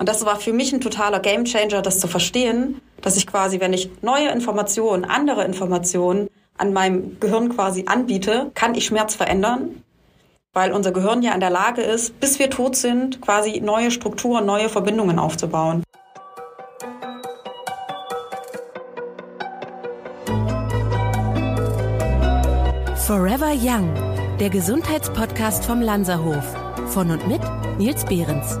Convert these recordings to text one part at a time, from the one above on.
Und das war für mich ein totaler Gamechanger, das zu verstehen, dass ich quasi, wenn ich neue Informationen, andere Informationen an meinem Gehirn quasi anbiete, kann ich Schmerz verändern, weil unser Gehirn ja in der Lage ist, bis wir tot sind, quasi neue Strukturen, neue Verbindungen aufzubauen. Forever Young, der Gesundheitspodcast vom Lanzerhof. Von und mit Nils Behrens.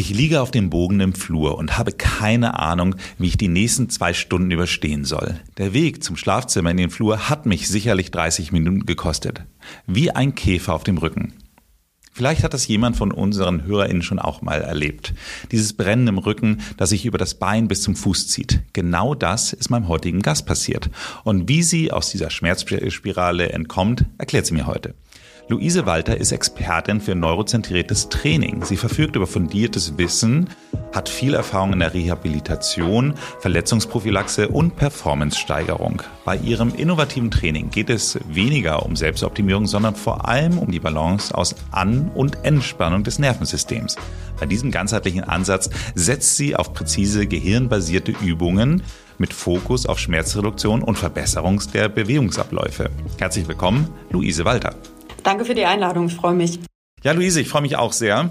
Ich liege auf dem Bogen im Flur und habe keine Ahnung, wie ich die nächsten zwei Stunden überstehen soll. Der Weg zum Schlafzimmer in den Flur hat mich sicherlich 30 Minuten gekostet. Wie ein Käfer auf dem Rücken. Vielleicht hat das jemand von unseren HörerInnen schon auch mal erlebt. Dieses Brennen im Rücken, das sich über das Bein bis zum Fuß zieht. Genau das ist meinem heutigen Gast passiert. Und wie sie aus dieser Schmerzspirale entkommt, erklärt sie mir heute. Luise Walter ist Expertin für neurozentriertes Training. Sie verfügt über fundiertes Wissen, hat viel Erfahrung in der Rehabilitation, Verletzungsprophylaxe und Performance-Steigerung. Bei ihrem innovativen Training geht es weniger um Selbstoptimierung, sondern vor allem um die Balance aus An- und Entspannung des Nervensystems. Bei diesem ganzheitlichen Ansatz setzt sie auf präzise gehirnbasierte Übungen, mit Fokus auf Schmerzreduktion und Verbesserung der Bewegungsabläufe. Herzlich willkommen, Luise Walter. Danke für die Einladung, ich freue mich. Ja, Luise, ich freue mich auch sehr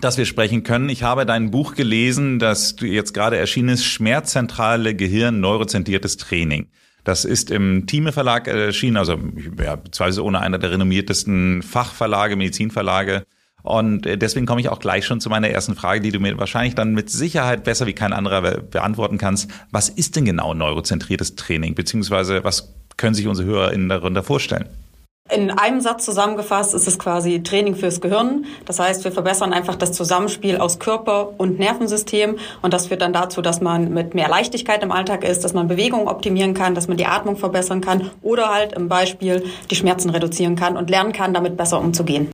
dass wir sprechen können. Ich habe dein Buch gelesen, das jetzt gerade erschienen ist, Schmerzzentrale Gehirn neurozentriertes Training. Das ist im Thieme Verlag erschienen, also ja, zweifelsohne einer der renommiertesten Fachverlage, Medizinverlage. Und deswegen komme ich auch gleich schon zu meiner ersten Frage, die du mir wahrscheinlich dann mit Sicherheit besser wie kein anderer beantworten kannst. Was ist denn genau neurozentriertes Training? Beziehungsweise was können sich unsere HörerInnen darunter vorstellen? In einem Satz zusammengefasst ist es quasi Training fürs Gehirn. Das heißt, wir verbessern einfach das Zusammenspiel aus Körper und Nervensystem und das führt dann dazu, dass man mit mehr Leichtigkeit im Alltag ist, dass man Bewegung optimieren kann, dass man die Atmung verbessern kann oder halt im Beispiel die Schmerzen reduzieren kann und lernen kann, damit besser umzugehen.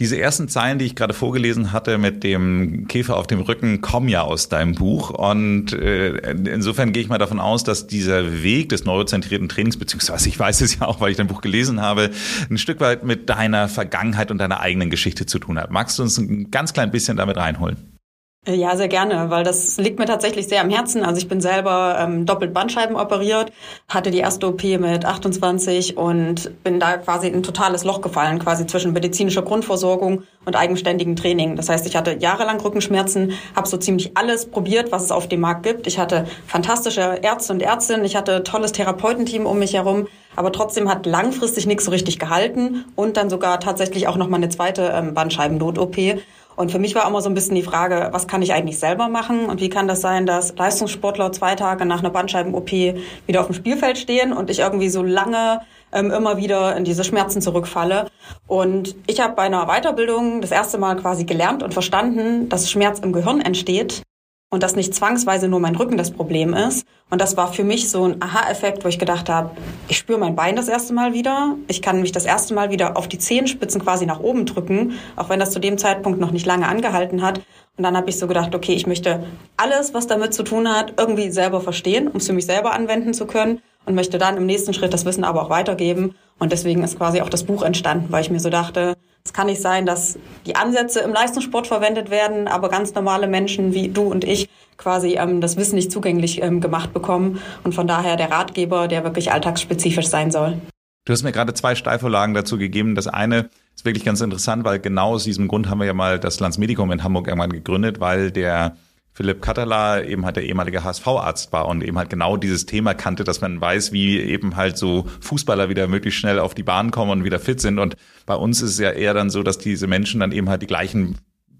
Diese ersten Zeilen, die ich gerade vorgelesen hatte mit dem Käfer auf dem Rücken, kommen ja aus deinem Buch. Und äh, insofern gehe ich mal davon aus, dass dieser Weg des neurozentrierten Trainings, beziehungsweise ich weiß es ja auch, weil ich dein Buch gelesen habe, ein Stück weit mit deiner Vergangenheit und deiner eigenen Geschichte zu tun hat. Magst du uns ein ganz klein bisschen damit reinholen? Äh, ja, sehr gerne, weil das liegt mir tatsächlich sehr am Herzen. Also ich bin selber ähm, doppelt Bandscheiben operiert, hatte die erste OP mit 28 und bin da quasi in ein totales Loch gefallen, quasi zwischen medizinischer Grundversorgung und eigenständigem Training. Das heißt, ich hatte jahrelang Rückenschmerzen, habe so ziemlich alles probiert, was es auf dem Markt gibt. Ich hatte fantastische Ärzte und Ärztinnen, ich hatte tolles Therapeutenteam um mich herum, aber trotzdem hat langfristig nichts so richtig gehalten und dann sogar tatsächlich auch nochmal eine zweite ähm, Bandscheiben-Not-OP. Und für mich war immer so ein bisschen die Frage, was kann ich eigentlich selber machen und wie kann das sein, dass Leistungssportler zwei Tage nach einer Bandscheiben-OP wieder auf dem Spielfeld stehen und ich irgendwie so lange ähm, immer wieder in diese Schmerzen zurückfalle. Und ich habe bei einer Weiterbildung das erste Mal quasi gelernt und verstanden, dass Schmerz im Gehirn entsteht und dass nicht zwangsweise nur mein Rücken das Problem ist. Und das war für mich so ein Aha-Effekt, wo ich gedacht habe, ich spüre mein Bein das erste Mal wieder, ich kann mich das erste Mal wieder auf die Zehenspitzen quasi nach oben drücken, auch wenn das zu dem Zeitpunkt noch nicht lange angehalten hat. Und dann habe ich so gedacht, okay, ich möchte alles, was damit zu tun hat, irgendwie selber verstehen, um es für mich selber anwenden zu können und möchte dann im nächsten Schritt das Wissen aber auch weitergeben. Und deswegen ist quasi auch das Buch entstanden, weil ich mir so dachte, es kann nicht sein, dass die Ansätze im Leistungssport verwendet werden, aber ganz normale Menschen wie du und ich quasi ähm, das Wissen nicht zugänglich ähm, gemacht bekommen. Und von daher der Ratgeber, der wirklich alltagsspezifisch sein soll. Du hast mir gerade zwei Steilvorlagen dazu gegeben. Das eine ist wirklich ganz interessant, weil genau aus diesem Grund haben wir ja mal das Landsmedikum in Hamburg irgendwann gegründet, weil der Philipp Katterla eben halt der ehemalige HSV-Arzt war und eben halt genau dieses Thema kannte, dass man weiß, wie eben halt so Fußballer wieder möglichst schnell auf die Bahn kommen und wieder fit sind. Und bei uns ist es ja eher dann so, dass diese Menschen dann eben halt die gleichen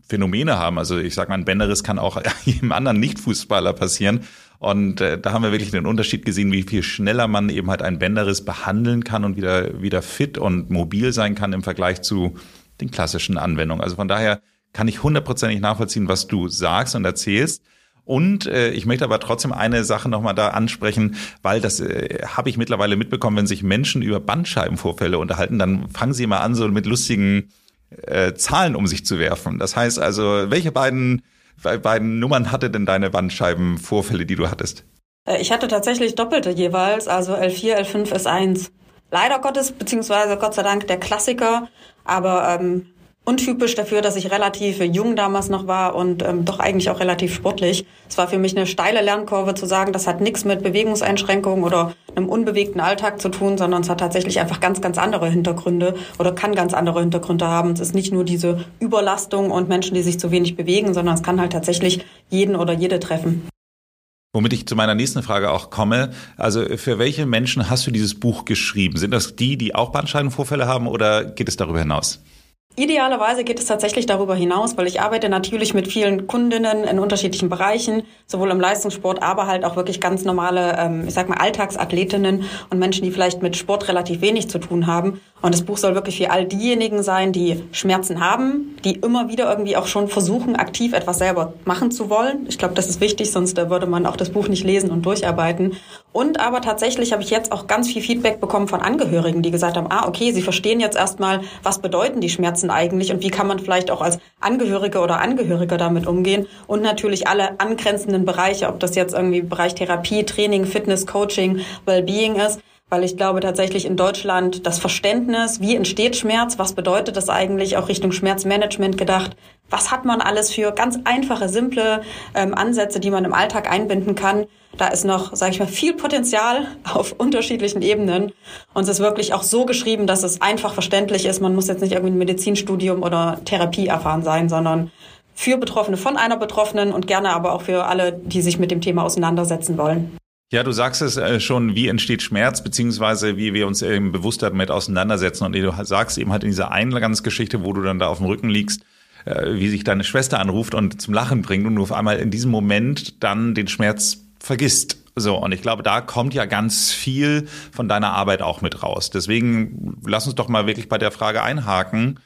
Phänomene haben. Also ich sage mal, ein Bänderriss kann auch jedem anderen Nicht-Fußballer passieren. Und äh, da haben wir wirklich den Unterschied gesehen, wie viel schneller man eben halt einen Bänderriss behandeln kann und wieder, wieder fit und mobil sein kann im Vergleich zu den klassischen Anwendungen. Also von daher kann ich hundertprozentig nachvollziehen, was du sagst und erzählst. Und äh, ich möchte aber trotzdem eine Sache nochmal da ansprechen, weil das äh, habe ich mittlerweile mitbekommen, wenn sich Menschen über Bandscheibenvorfälle unterhalten, dann fangen sie mal an, so mit lustigen äh, Zahlen um sich zu werfen. Das heißt also, welche beiden, beiden Nummern hatte denn deine Bandscheibenvorfälle, die du hattest? Äh, ich hatte tatsächlich doppelte jeweils, also L4, L5, S1. Leider Gottes, beziehungsweise Gott sei Dank der Klassiker, aber ähm, untypisch dafür, dass ich relativ jung damals noch war und ähm, doch eigentlich auch relativ sportlich. Es war für mich eine steile Lernkurve zu sagen, das hat nichts mit Bewegungseinschränkungen oder einem unbewegten Alltag zu tun, sondern es hat tatsächlich einfach ganz, ganz andere Hintergründe oder kann ganz andere Hintergründe haben. Es ist nicht nur diese Überlastung und Menschen, die sich zu wenig bewegen, sondern es kann halt tatsächlich jeden oder jede treffen. Womit ich zu meiner nächsten Frage auch komme. Also für welche Menschen hast du dieses Buch geschrieben? Sind das die, die auch Bandscheibenvorfälle haben oder geht es darüber hinaus? Idealerweise geht es tatsächlich darüber hinaus, weil ich arbeite natürlich mit vielen Kundinnen in unterschiedlichen Bereichen, sowohl im Leistungssport, aber halt auch wirklich ganz normale, ähm, ich sag mal, Alltagsathletinnen und Menschen, die vielleicht mit Sport relativ wenig zu tun haben. Und das Buch soll wirklich für all diejenigen sein, die Schmerzen haben, die immer wieder irgendwie auch schon versuchen, aktiv etwas selber machen zu wollen. Ich glaube, das ist wichtig, sonst würde man auch das Buch nicht lesen und durcharbeiten. Und aber tatsächlich habe ich jetzt auch ganz viel Feedback bekommen von Angehörigen, die gesagt haben, ah, okay, sie verstehen jetzt erstmal, was bedeuten die Schmerzen eigentlich und wie kann man vielleicht auch als Angehörige oder Angehöriger damit umgehen. Und natürlich alle angrenzenden Bereiche, ob das jetzt irgendwie Bereich Therapie, Training, Fitness, Coaching, Wellbeing ist weil ich glaube tatsächlich in Deutschland das Verständnis, wie entsteht Schmerz, was bedeutet das eigentlich, auch Richtung Schmerzmanagement gedacht, was hat man alles für ganz einfache, simple ähm, Ansätze, die man im Alltag einbinden kann. Da ist noch, sage ich mal, viel Potenzial auf unterschiedlichen Ebenen. Und es ist wirklich auch so geschrieben, dass es einfach verständlich ist. Man muss jetzt nicht irgendwie ein Medizinstudium oder Therapie erfahren sein, sondern für Betroffene von einer Betroffenen und gerne aber auch für alle, die sich mit dem Thema auseinandersetzen wollen. Ja, du sagst es äh, schon, wie entsteht Schmerz, beziehungsweise wie wir uns eben bewusst damit auseinandersetzen. Und du sagst eben halt in dieser Eingangsgeschichte, wo du dann da auf dem Rücken liegst, äh, wie sich deine Schwester anruft und zum Lachen bringt und du auf einmal in diesem Moment dann den Schmerz vergisst. So, und ich glaube, da kommt ja ganz viel von deiner Arbeit auch mit raus. Deswegen lass uns doch mal wirklich bei der Frage einhaken,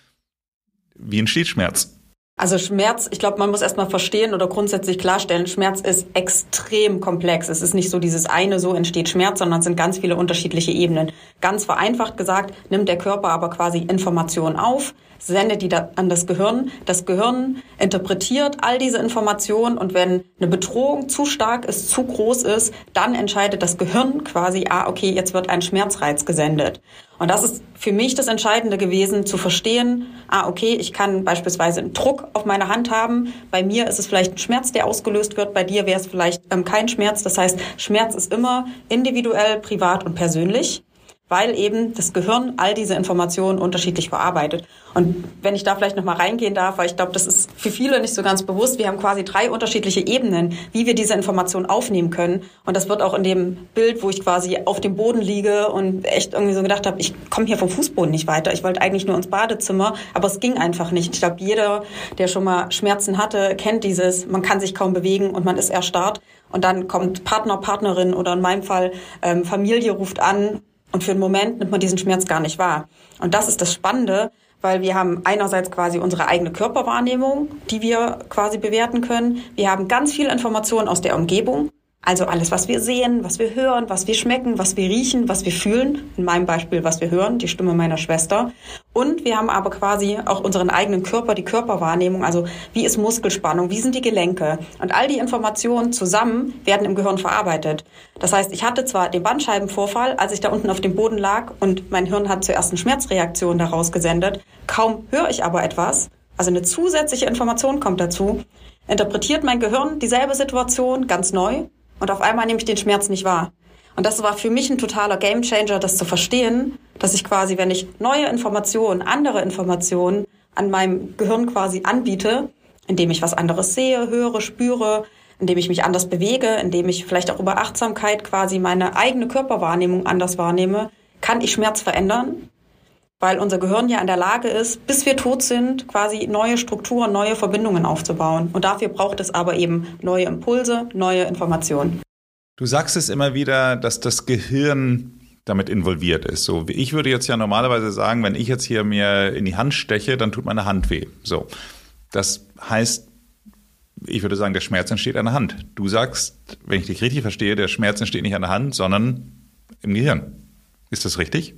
wie entsteht Schmerz? Also Schmerz, ich glaube, man muss erstmal verstehen oder grundsätzlich klarstellen, Schmerz ist extrem komplex. Es ist nicht so dieses eine, so entsteht Schmerz, sondern es sind ganz viele unterschiedliche Ebenen. Ganz vereinfacht gesagt, nimmt der Körper aber quasi Informationen auf, sendet die an das Gehirn. Das Gehirn interpretiert all diese Informationen und wenn eine Bedrohung zu stark ist, zu groß ist, dann entscheidet das Gehirn quasi, ah, okay, jetzt wird ein Schmerzreiz gesendet. Und das ist für mich das Entscheidende gewesen, zu verstehen, ah, okay, ich kann beispielsweise einen Druck auf meine Hand haben. Bei mir ist es vielleicht ein Schmerz, der ausgelöst wird. Bei dir wäre es vielleicht ähm, kein Schmerz. Das heißt, Schmerz ist immer individuell, privat und persönlich weil eben das Gehirn all diese Informationen unterschiedlich verarbeitet. Und wenn ich da vielleicht noch mal reingehen darf, weil ich glaube, das ist für viele nicht so ganz bewusst. Wir haben quasi drei unterschiedliche Ebenen, wie wir diese Informationen aufnehmen können. Und das wird auch in dem Bild, wo ich quasi auf dem Boden liege und echt irgendwie so gedacht habe, ich komme hier vom Fußboden nicht weiter. Ich wollte eigentlich nur ins Badezimmer, aber es ging einfach nicht. Ich glaube, jeder, der schon mal Schmerzen hatte, kennt dieses, man kann sich kaum bewegen und man ist erstarrt. Und dann kommt Partner, Partnerin oder in meinem Fall ähm, Familie ruft an und für einen Moment nimmt man diesen Schmerz gar nicht wahr. Und das ist das Spannende, weil wir haben einerseits quasi unsere eigene Körperwahrnehmung, die wir quasi bewerten können. Wir haben ganz viel Informationen aus der Umgebung. Also alles, was wir sehen, was wir hören, was wir schmecken, was wir riechen, was wir fühlen. In meinem Beispiel, was wir hören, die Stimme meiner Schwester. Und wir haben aber quasi auch unseren eigenen Körper, die Körperwahrnehmung. Also wie ist Muskelspannung, wie sind die Gelenke? Und all die Informationen zusammen werden im Gehirn verarbeitet. Das heißt, ich hatte zwar den Bandscheibenvorfall, als ich da unten auf dem Boden lag und mein Hirn hat zuerst eine Schmerzreaktion daraus gesendet. Kaum höre ich aber etwas. Also eine zusätzliche Information kommt dazu. Interpretiert mein Gehirn dieselbe Situation ganz neu und auf einmal nehme ich den Schmerz nicht wahr. Und das war für mich ein totaler Gamechanger, das zu verstehen, dass ich quasi, wenn ich neue Informationen, andere Informationen an meinem Gehirn quasi anbiete, indem ich was anderes sehe, höre, spüre, indem ich mich anders bewege, indem ich vielleicht auch über Achtsamkeit quasi meine eigene Körperwahrnehmung anders wahrnehme, kann ich Schmerz verändern, weil unser Gehirn ja in der Lage ist, bis wir tot sind, quasi neue Strukturen, neue Verbindungen aufzubauen. Und dafür braucht es aber eben neue Impulse, neue Informationen. Du sagst es immer wieder, dass das Gehirn damit involviert ist. So, ich würde jetzt ja normalerweise sagen, wenn ich jetzt hier mir in die Hand steche, dann tut meine Hand weh. So. Das heißt, ich würde sagen, der Schmerz entsteht an der Hand. Du sagst, wenn ich dich richtig verstehe, der Schmerz entsteht nicht an der Hand, sondern im Gehirn. Ist das richtig?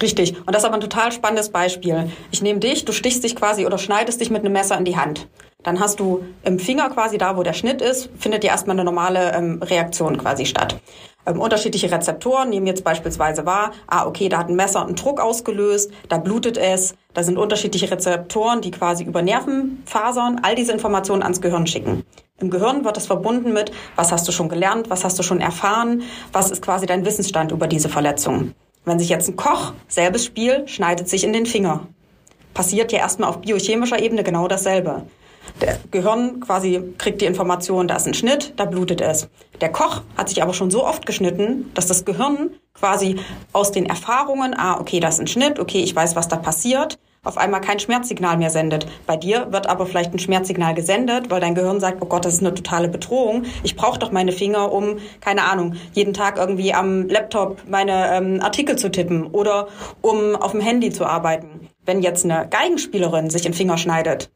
Richtig. Und das ist aber ein total spannendes Beispiel. Ich nehme dich, du stichst dich quasi oder schneidest dich mit einem Messer in die Hand. Dann hast du im Finger quasi da, wo der Schnitt ist, findet ja erstmal eine normale ähm, Reaktion quasi statt. Ähm, unterschiedliche Rezeptoren nehmen jetzt beispielsweise wahr, ah, okay, da hat ein Messer einen Druck ausgelöst, da blutet es, da sind unterschiedliche Rezeptoren, die quasi über Nervenfasern all diese Informationen ans Gehirn schicken. Im Gehirn wird das verbunden mit, was hast du schon gelernt, was hast du schon erfahren, was ist quasi dein Wissensstand über diese Verletzung. Wenn sich jetzt ein Koch, selbes Spiel, schneidet sich in den Finger. Passiert ja erstmal auf biochemischer Ebene genau dasselbe. Der Gehirn quasi kriegt die Information, da ist ein Schnitt, da blutet es. Der Koch hat sich aber schon so oft geschnitten, dass das Gehirn quasi aus den Erfahrungen, ah, okay, da ist ein Schnitt, okay, ich weiß, was da passiert, auf einmal kein Schmerzsignal mehr sendet. Bei dir wird aber vielleicht ein Schmerzsignal gesendet, weil dein Gehirn sagt, oh Gott, das ist eine totale Bedrohung. Ich brauche doch meine Finger, um, keine Ahnung, jeden Tag irgendwie am Laptop meine ähm, Artikel zu tippen oder um auf dem Handy zu arbeiten. Wenn jetzt eine Geigenspielerin sich in Finger schneidet,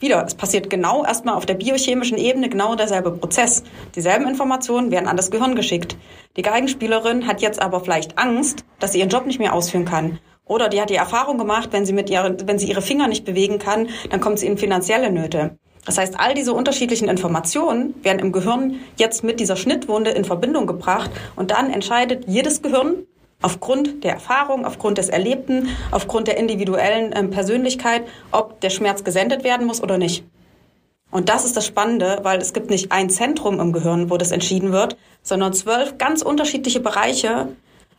wieder, es passiert genau erstmal auf der biochemischen Ebene genau derselbe Prozess. Dieselben Informationen werden an das Gehirn geschickt. Die Geigenspielerin hat jetzt aber vielleicht Angst, dass sie ihren Job nicht mehr ausführen kann. Oder die hat die Erfahrung gemacht, wenn sie mit ihren, wenn sie ihre Finger nicht bewegen kann, dann kommt sie in finanzielle Nöte. Das heißt, all diese unterschiedlichen Informationen werden im Gehirn jetzt mit dieser Schnittwunde in Verbindung gebracht und dann entscheidet jedes Gehirn, aufgrund der Erfahrung, aufgrund des Erlebten, aufgrund der individuellen äh, Persönlichkeit, ob der Schmerz gesendet werden muss oder nicht. Und das ist das Spannende, weil es gibt nicht ein Zentrum im Gehirn, wo das entschieden wird, sondern zwölf ganz unterschiedliche Bereiche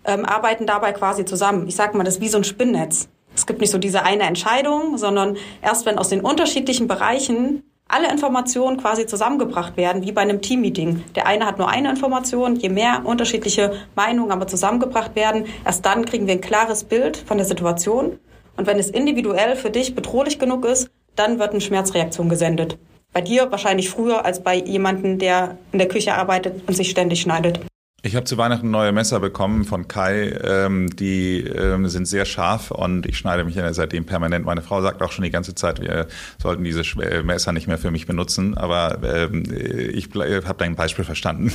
ähm, arbeiten dabei quasi zusammen. Ich sage mal, das ist wie so ein Spinnnetz. Es gibt nicht so diese eine Entscheidung, sondern erst wenn aus den unterschiedlichen Bereichen alle Informationen quasi zusammengebracht werden, wie bei einem Teammeeting. Der eine hat nur eine Information, je mehr unterschiedliche Meinungen aber zusammengebracht werden, erst dann kriegen wir ein klares Bild von der Situation. Und wenn es individuell für dich bedrohlich genug ist, dann wird eine Schmerzreaktion gesendet. Bei dir wahrscheinlich früher als bei jemandem, der in der Küche arbeitet und sich ständig schneidet. Ich habe zu Weihnachten neue Messer bekommen von Kai. Ähm, die ähm, sind sehr scharf und ich schneide mich seitdem permanent. Meine Frau sagt auch schon die ganze Zeit, wir sollten diese äh, Messer nicht mehr für mich benutzen. Aber ähm, ich habe dein Beispiel verstanden.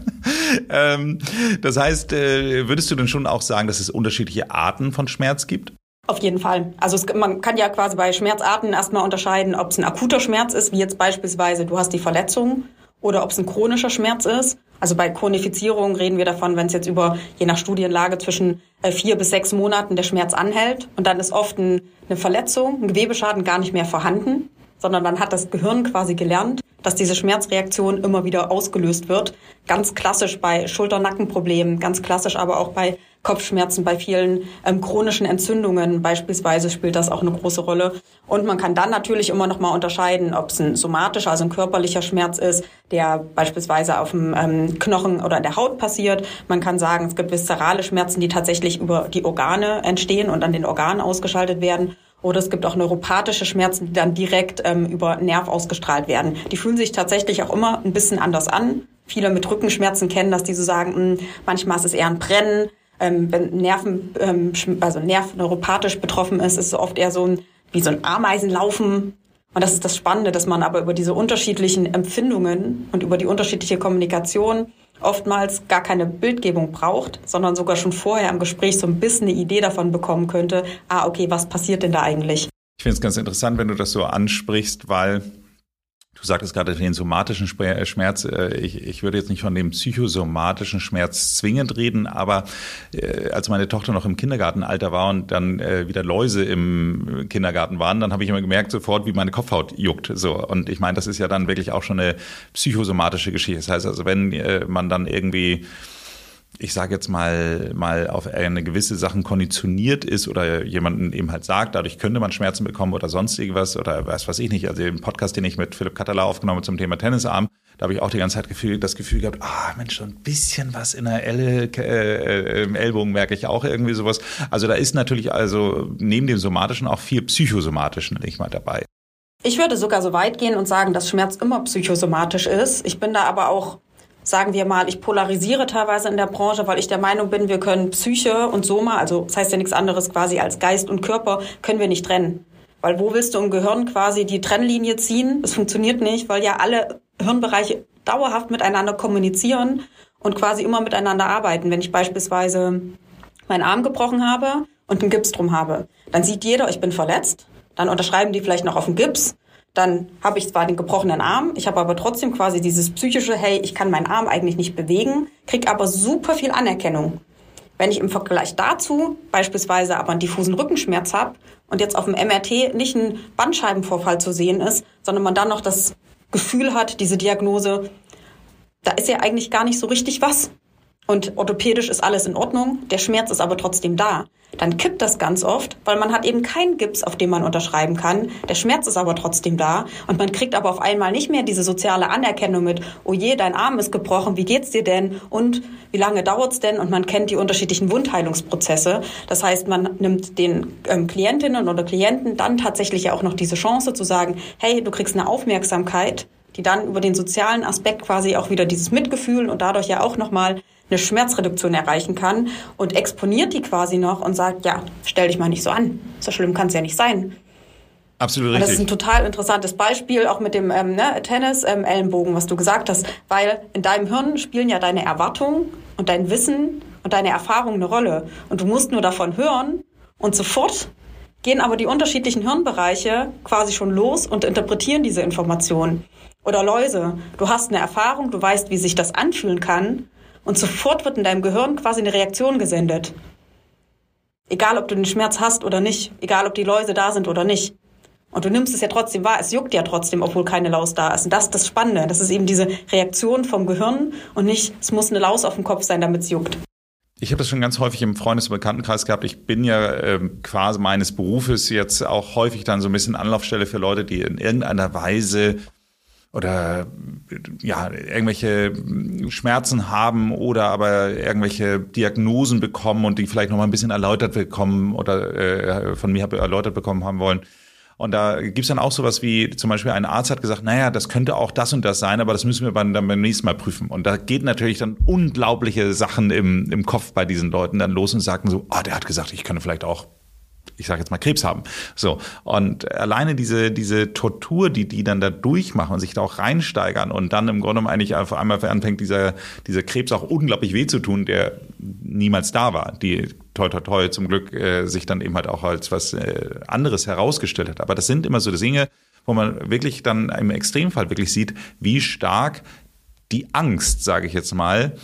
ähm, das heißt, äh, würdest du denn schon auch sagen, dass es unterschiedliche Arten von Schmerz gibt? Auf jeden Fall. Also es, man kann ja quasi bei Schmerzarten erstmal unterscheiden, ob es ein akuter Schmerz ist, wie jetzt beispielsweise du hast die Verletzung, oder ob es ein chronischer Schmerz ist. Also bei Chronifizierung reden wir davon, wenn es jetzt über, je nach Studienlage, zwischen äh, vier bis sechs Monaten der Schmerz anhält und dann ist oft ein, eine Verletzung, ein Gewebeschaden gar nicht mehr vorhanden, sondern dann hat das Gehirn quasi gelernt, dass diese Schmerzreaktion immer wieder ausgelöst wird. Ganz klassisch bei Schulter-Nackenproblemen, ganz klassisch aber auch bei Kopfschmerzen, bei vielen ähm, chronischen Entzündungen beispielsweise spielt das auch eine große Rolle. Und man kann dann natürlich immer noch mal unterscheiden, ob es ein somatischer, also ein körperlicher Schmerz ist, der beispielsweise auf dem ähm, Knochen oder der Haut passiert. Man kann sagen, es gibt viszerale Schmerzen, die tatsächlich über die Organe entstehen und an den Organen ausgeschaltet werden. Oder es gibt auch neuropathische Schmerzen, die dann direkt ähm, über Nerv ausgestrahlt werden. Die fühlen sich tatsächlich auch immer ein bisschen anders an. Viele mit Rückenschmerzen kennen das, die so sagen, mh, hm, manchmal ist es eher ein Brennen. Ähm, wenn Nerven, ähm, also Nerv neuropathisch betroffen ist, ist es oft eher so ein, wie so ein Ameisenlaufen. Und das ist das Spannende, dass man aber über diese unterschiedlichen Empfindungen und über die unterschiedliche Kommunikation oftmals gar keine Bildgebung braucht, sondern sogar schon vorher im Gespräch so ein bisschen eine Idee davon bekommen könnte, ah, okay, was passiert denn da eigentlich? Ich finde es ganz interessant, wenn du das so ansprichst, weil Du sagtest gerade den somatischen äh, Schmerz. Äh, ich, ich würde jetzt nicht von dem psychosomatischen Schmerz zwingend reden, aber äh, als meine Tochter noch im Kindergartenalter war und dann äh, wieder Läuse im Kindergarten waren, dann habe ich immer gemerkt sofort, wie meine Kopfhaut juckt. So und ich meine, das ist ja dann wirklich auch schon eine psychosomatische Geschichte. Das heißt also, wenn äh, man dann irgendwie ich sage jetzt mal, mal auf eine gewisse Sachen konditioniert ist oder jemanden eben halt sagt, dadurch könnte man Schmerzen bekommen oder sonst irgendwas oder was weiß ich nicht. Also im Podcast, den ich mit Philipp Katala aufgenommen zum Thema Tennisarm, da habe ich auch die ganze Zeit Gefühl, das Gefühl gehabt, ah Mensch, so ein bisschen was in der Elle, äh, im Ellbogen merke ich auch irgendwie sowas. Also da ist natürlich also neben dem Somatischen auch viel Psychosomatischen nicht mal dabei. Ich würde sogar so weit gehen und sagen, dass Schmerz immer psychosomatisch ist. Ich bin da aber auch sagen wir mal, ich polarisiere teilweise in der Branche, weil ich der Meinung bin, wir können Psyche und Soma, also das heißt ja nichts anderes quasi als Geist und Körper, können wir nicht trennen. Weil wo willst du im Gehirn quasi die Trennlinie ziehen? Das funktioniert nicht, weil ja alle Hirnbereiche dauerhaft miteinander kommunizieren und quasi immer miteinander arbeiten. Wenn ich beispielsweise meinen Arm gebrochen habe und einen Gips drum habe, dann sieht jeder, ich bin verletzt. Dann unterschreiben die vielleicht noch auf den Gips. Dann habe ich zwar den gebrochenen Arm, ich habe aber trotzdem quasi dieses psychische, hey, ich kann meinen Arm eigentlich nicht bewegen, krieg aber super viel Anerkennung. Wenn ich im Vergleich dazu beispielsweise aber einen diffusen Rückenschmerz habe und jetzt auf dem MRT nicht ein Bandscheibenvorfall zu sehen ist, sondern man dann noch das Gefühl hat, diese Diagnose, da ist ja eigentlich gar nicht so richtig was. Und orthopädisch ist alles in Ordnung, der Schmerz ist aber trotzdem da. Dann kippt das ganz oft, weil man hat eben keinen Gips, auf dem man unterschreiben kann. Der Schmerz ist aber trotzdem da und man kriegt aber auf einmal nicht mehr diese soziale Anerkennung mit, oh je, dein Arm ist gebrochen, wie geht's dir denn und wie lange dauert's denn? Und man kennt die unterschiedlichen Wundheilungsprozesse. Das heißt, man nimmt den ähm, Klientinnen oder Klienten dann tatsächlich auch noch diese Chance zu sagen, hey, du kriegst eine Aufmerksamkeit, die dann über den sozialen Aspekt quasi auch wieder dieses Mitgefühl und dadurch ja auch nochmal eine Schmerzreduktion erreichen kann und exponiert die quasi noch und sagt, ja, stell dich mal nicht so an. So schlimm kann es ja nicht sein. Absolut richtig. Und das ist ein total interessantes Beispiel, auch mit dem ähm, ne, Tennis-Ellenbogen, ähm, was du gesagt hast, weil in deinem Hirn spielen ja deine Erwartungen und dein Wissen und deine Erfahrung eine Rolle. Und du musst nur davon hören und sofort gehen aber die unterschiedlichen Hirnbereiche quasi schon los und interpretieren diese Informationen. Oder Läuse. Du hast eine Erfahrung, du weißt, wie sich das anfühlen kann und sofort wird in deinem Gehirn quasi eine Reaktion gesendet. Egal, ob du den Schmerz hast oder nicht, egal, ob die Läuse da sind oder nicht. Und du nimmst es ja trotzdem wahr, es juckt ja trotzdem, obwohl keine Laus da ist. Und das ist das Spannende. Das ist eben diese Reaktion vom Gehirn und nicht, es muss eine Laus auf dem Kopf sein, damit es juckt. Ich habe das schon ganz häufig im Freundes- und Bekanntenkreis gehabt. Ich bin ja äh, quasi meines Berufes jetzt auch häufig dann so ein bisschen Anlaufstelle für Leute, die in irgendeiner Weise oder ja, irgendwelche Schmerzen haben oder aber irgendwelche Diagnosen bekommen und die vielleicht noch mal ein bisschen erläutert bekommen oder äh, von mir erläutert bekommen haben wollen. Und da gibt's dann auch sowas wie, zum Beispiel ein Arzt hat gesagt, naja, das könnte auch das und das sein, aber das müssen wir dann beim nächsten Mal prüfen. Und da geht natürlich dann unglaubliche Sachen im, im Kopf bei diesen Leuten dann los und sagen so, ah, der hat gesagt, ich könnte vielleicht auch ich sage jetzt mal Krebs haben. So und alleine diese diese Tortur, die die dann da durchmachen und sich da auch reinsteigern und dann im Grunde eigentlich auf einmal anfängt dieser dieser Krebs auch unglaublich weh zu tun, der niemals da war. Die toi toi toi zum Glück äh, sich dann eben halt auch als was äh, anderes herausgestellt hat. Aber das sind immer so Dinge, wo man wirklich dann im Extremfall wirklich sieht, wie stark die Angst, sage ich jetzt mal,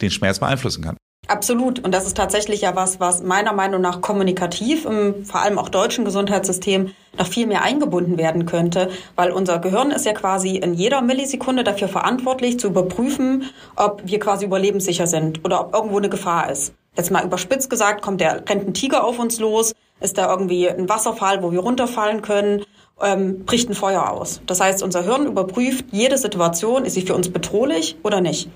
den Schmerz beeinflussen kann. Absolut. Und das ist tatsächlich ja was, was meiner Meinung nach kommunikativ im vor allem auch deutschen Gesundheitssystem noch viel mehr eingebunden werden könnte, weil unser Gehirn ist ja quasi in jeder Millisekunde dafür verantwortlich, zu überprüfen, ob wir quasi überlebenssicher sind oder ob irgendwo eine Gefahr ist. Jetzt mal überspitzt gesagt, kommt der, rennt ein Tiger auf uns los, ist da irgendwie ein Wasserfall, wo wir runterfallen können, ähm, bricht ein Feuer aus. Das heißt, unser Hirn überprüft jede Situation, ist sie für uns bedrohlich oder nicht.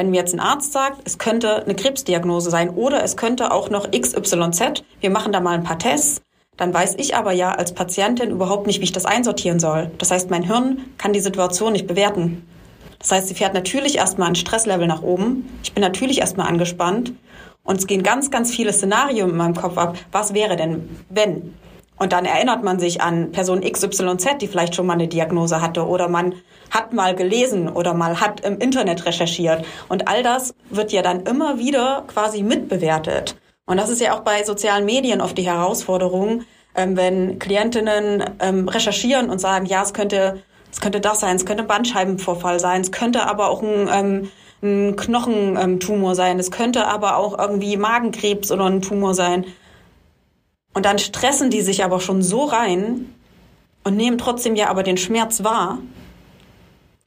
Wenn mir jetzt ein Arzt sagt, es könnte eine Krebsdiagnose sein oder es könnte auch noch XYZ, wir machen da mal ein paar Tests, dann weiß ich aber ja als Patientin überhaupt nicht, wie ich das einsortieren soll. Das heißt, mein Hirn kann die Situation nicht bewerten. Das heißt, sie fährt natürlich erstmal ein Stresslevel nach oben. Ich bin natürlich erstmal angespannt. Und es gehen ganz, ganz viele Szenarien in meinem Kopf ab. Was wäre denn, wenn? Und dann erinnert man sich an Person XYZ, die vielleicht schon mal eine Diagnose hatte oder man hat mal gelesen oder mal hat im Internet recherchiert. Und all das wird ja dann immer wieder quasi mitbewertet. Und das ist ja auch bei sozialen Medien oft die Herausforderung, ähm, wenn Klientinnen ähm, recherchieren und sagen, ja, es könnte, es könnte das sein, es könnte ein Bandscheibenvorfall sein, es könnte aber auch ein, ähm, ein Knochentumor sein, es könnte aber auch irgendwie Magenkrebs oder ein Tumor sein. Und dann stressen die sich aber schon so rein und nehmen trotzdem ja aber den Schmerz wahr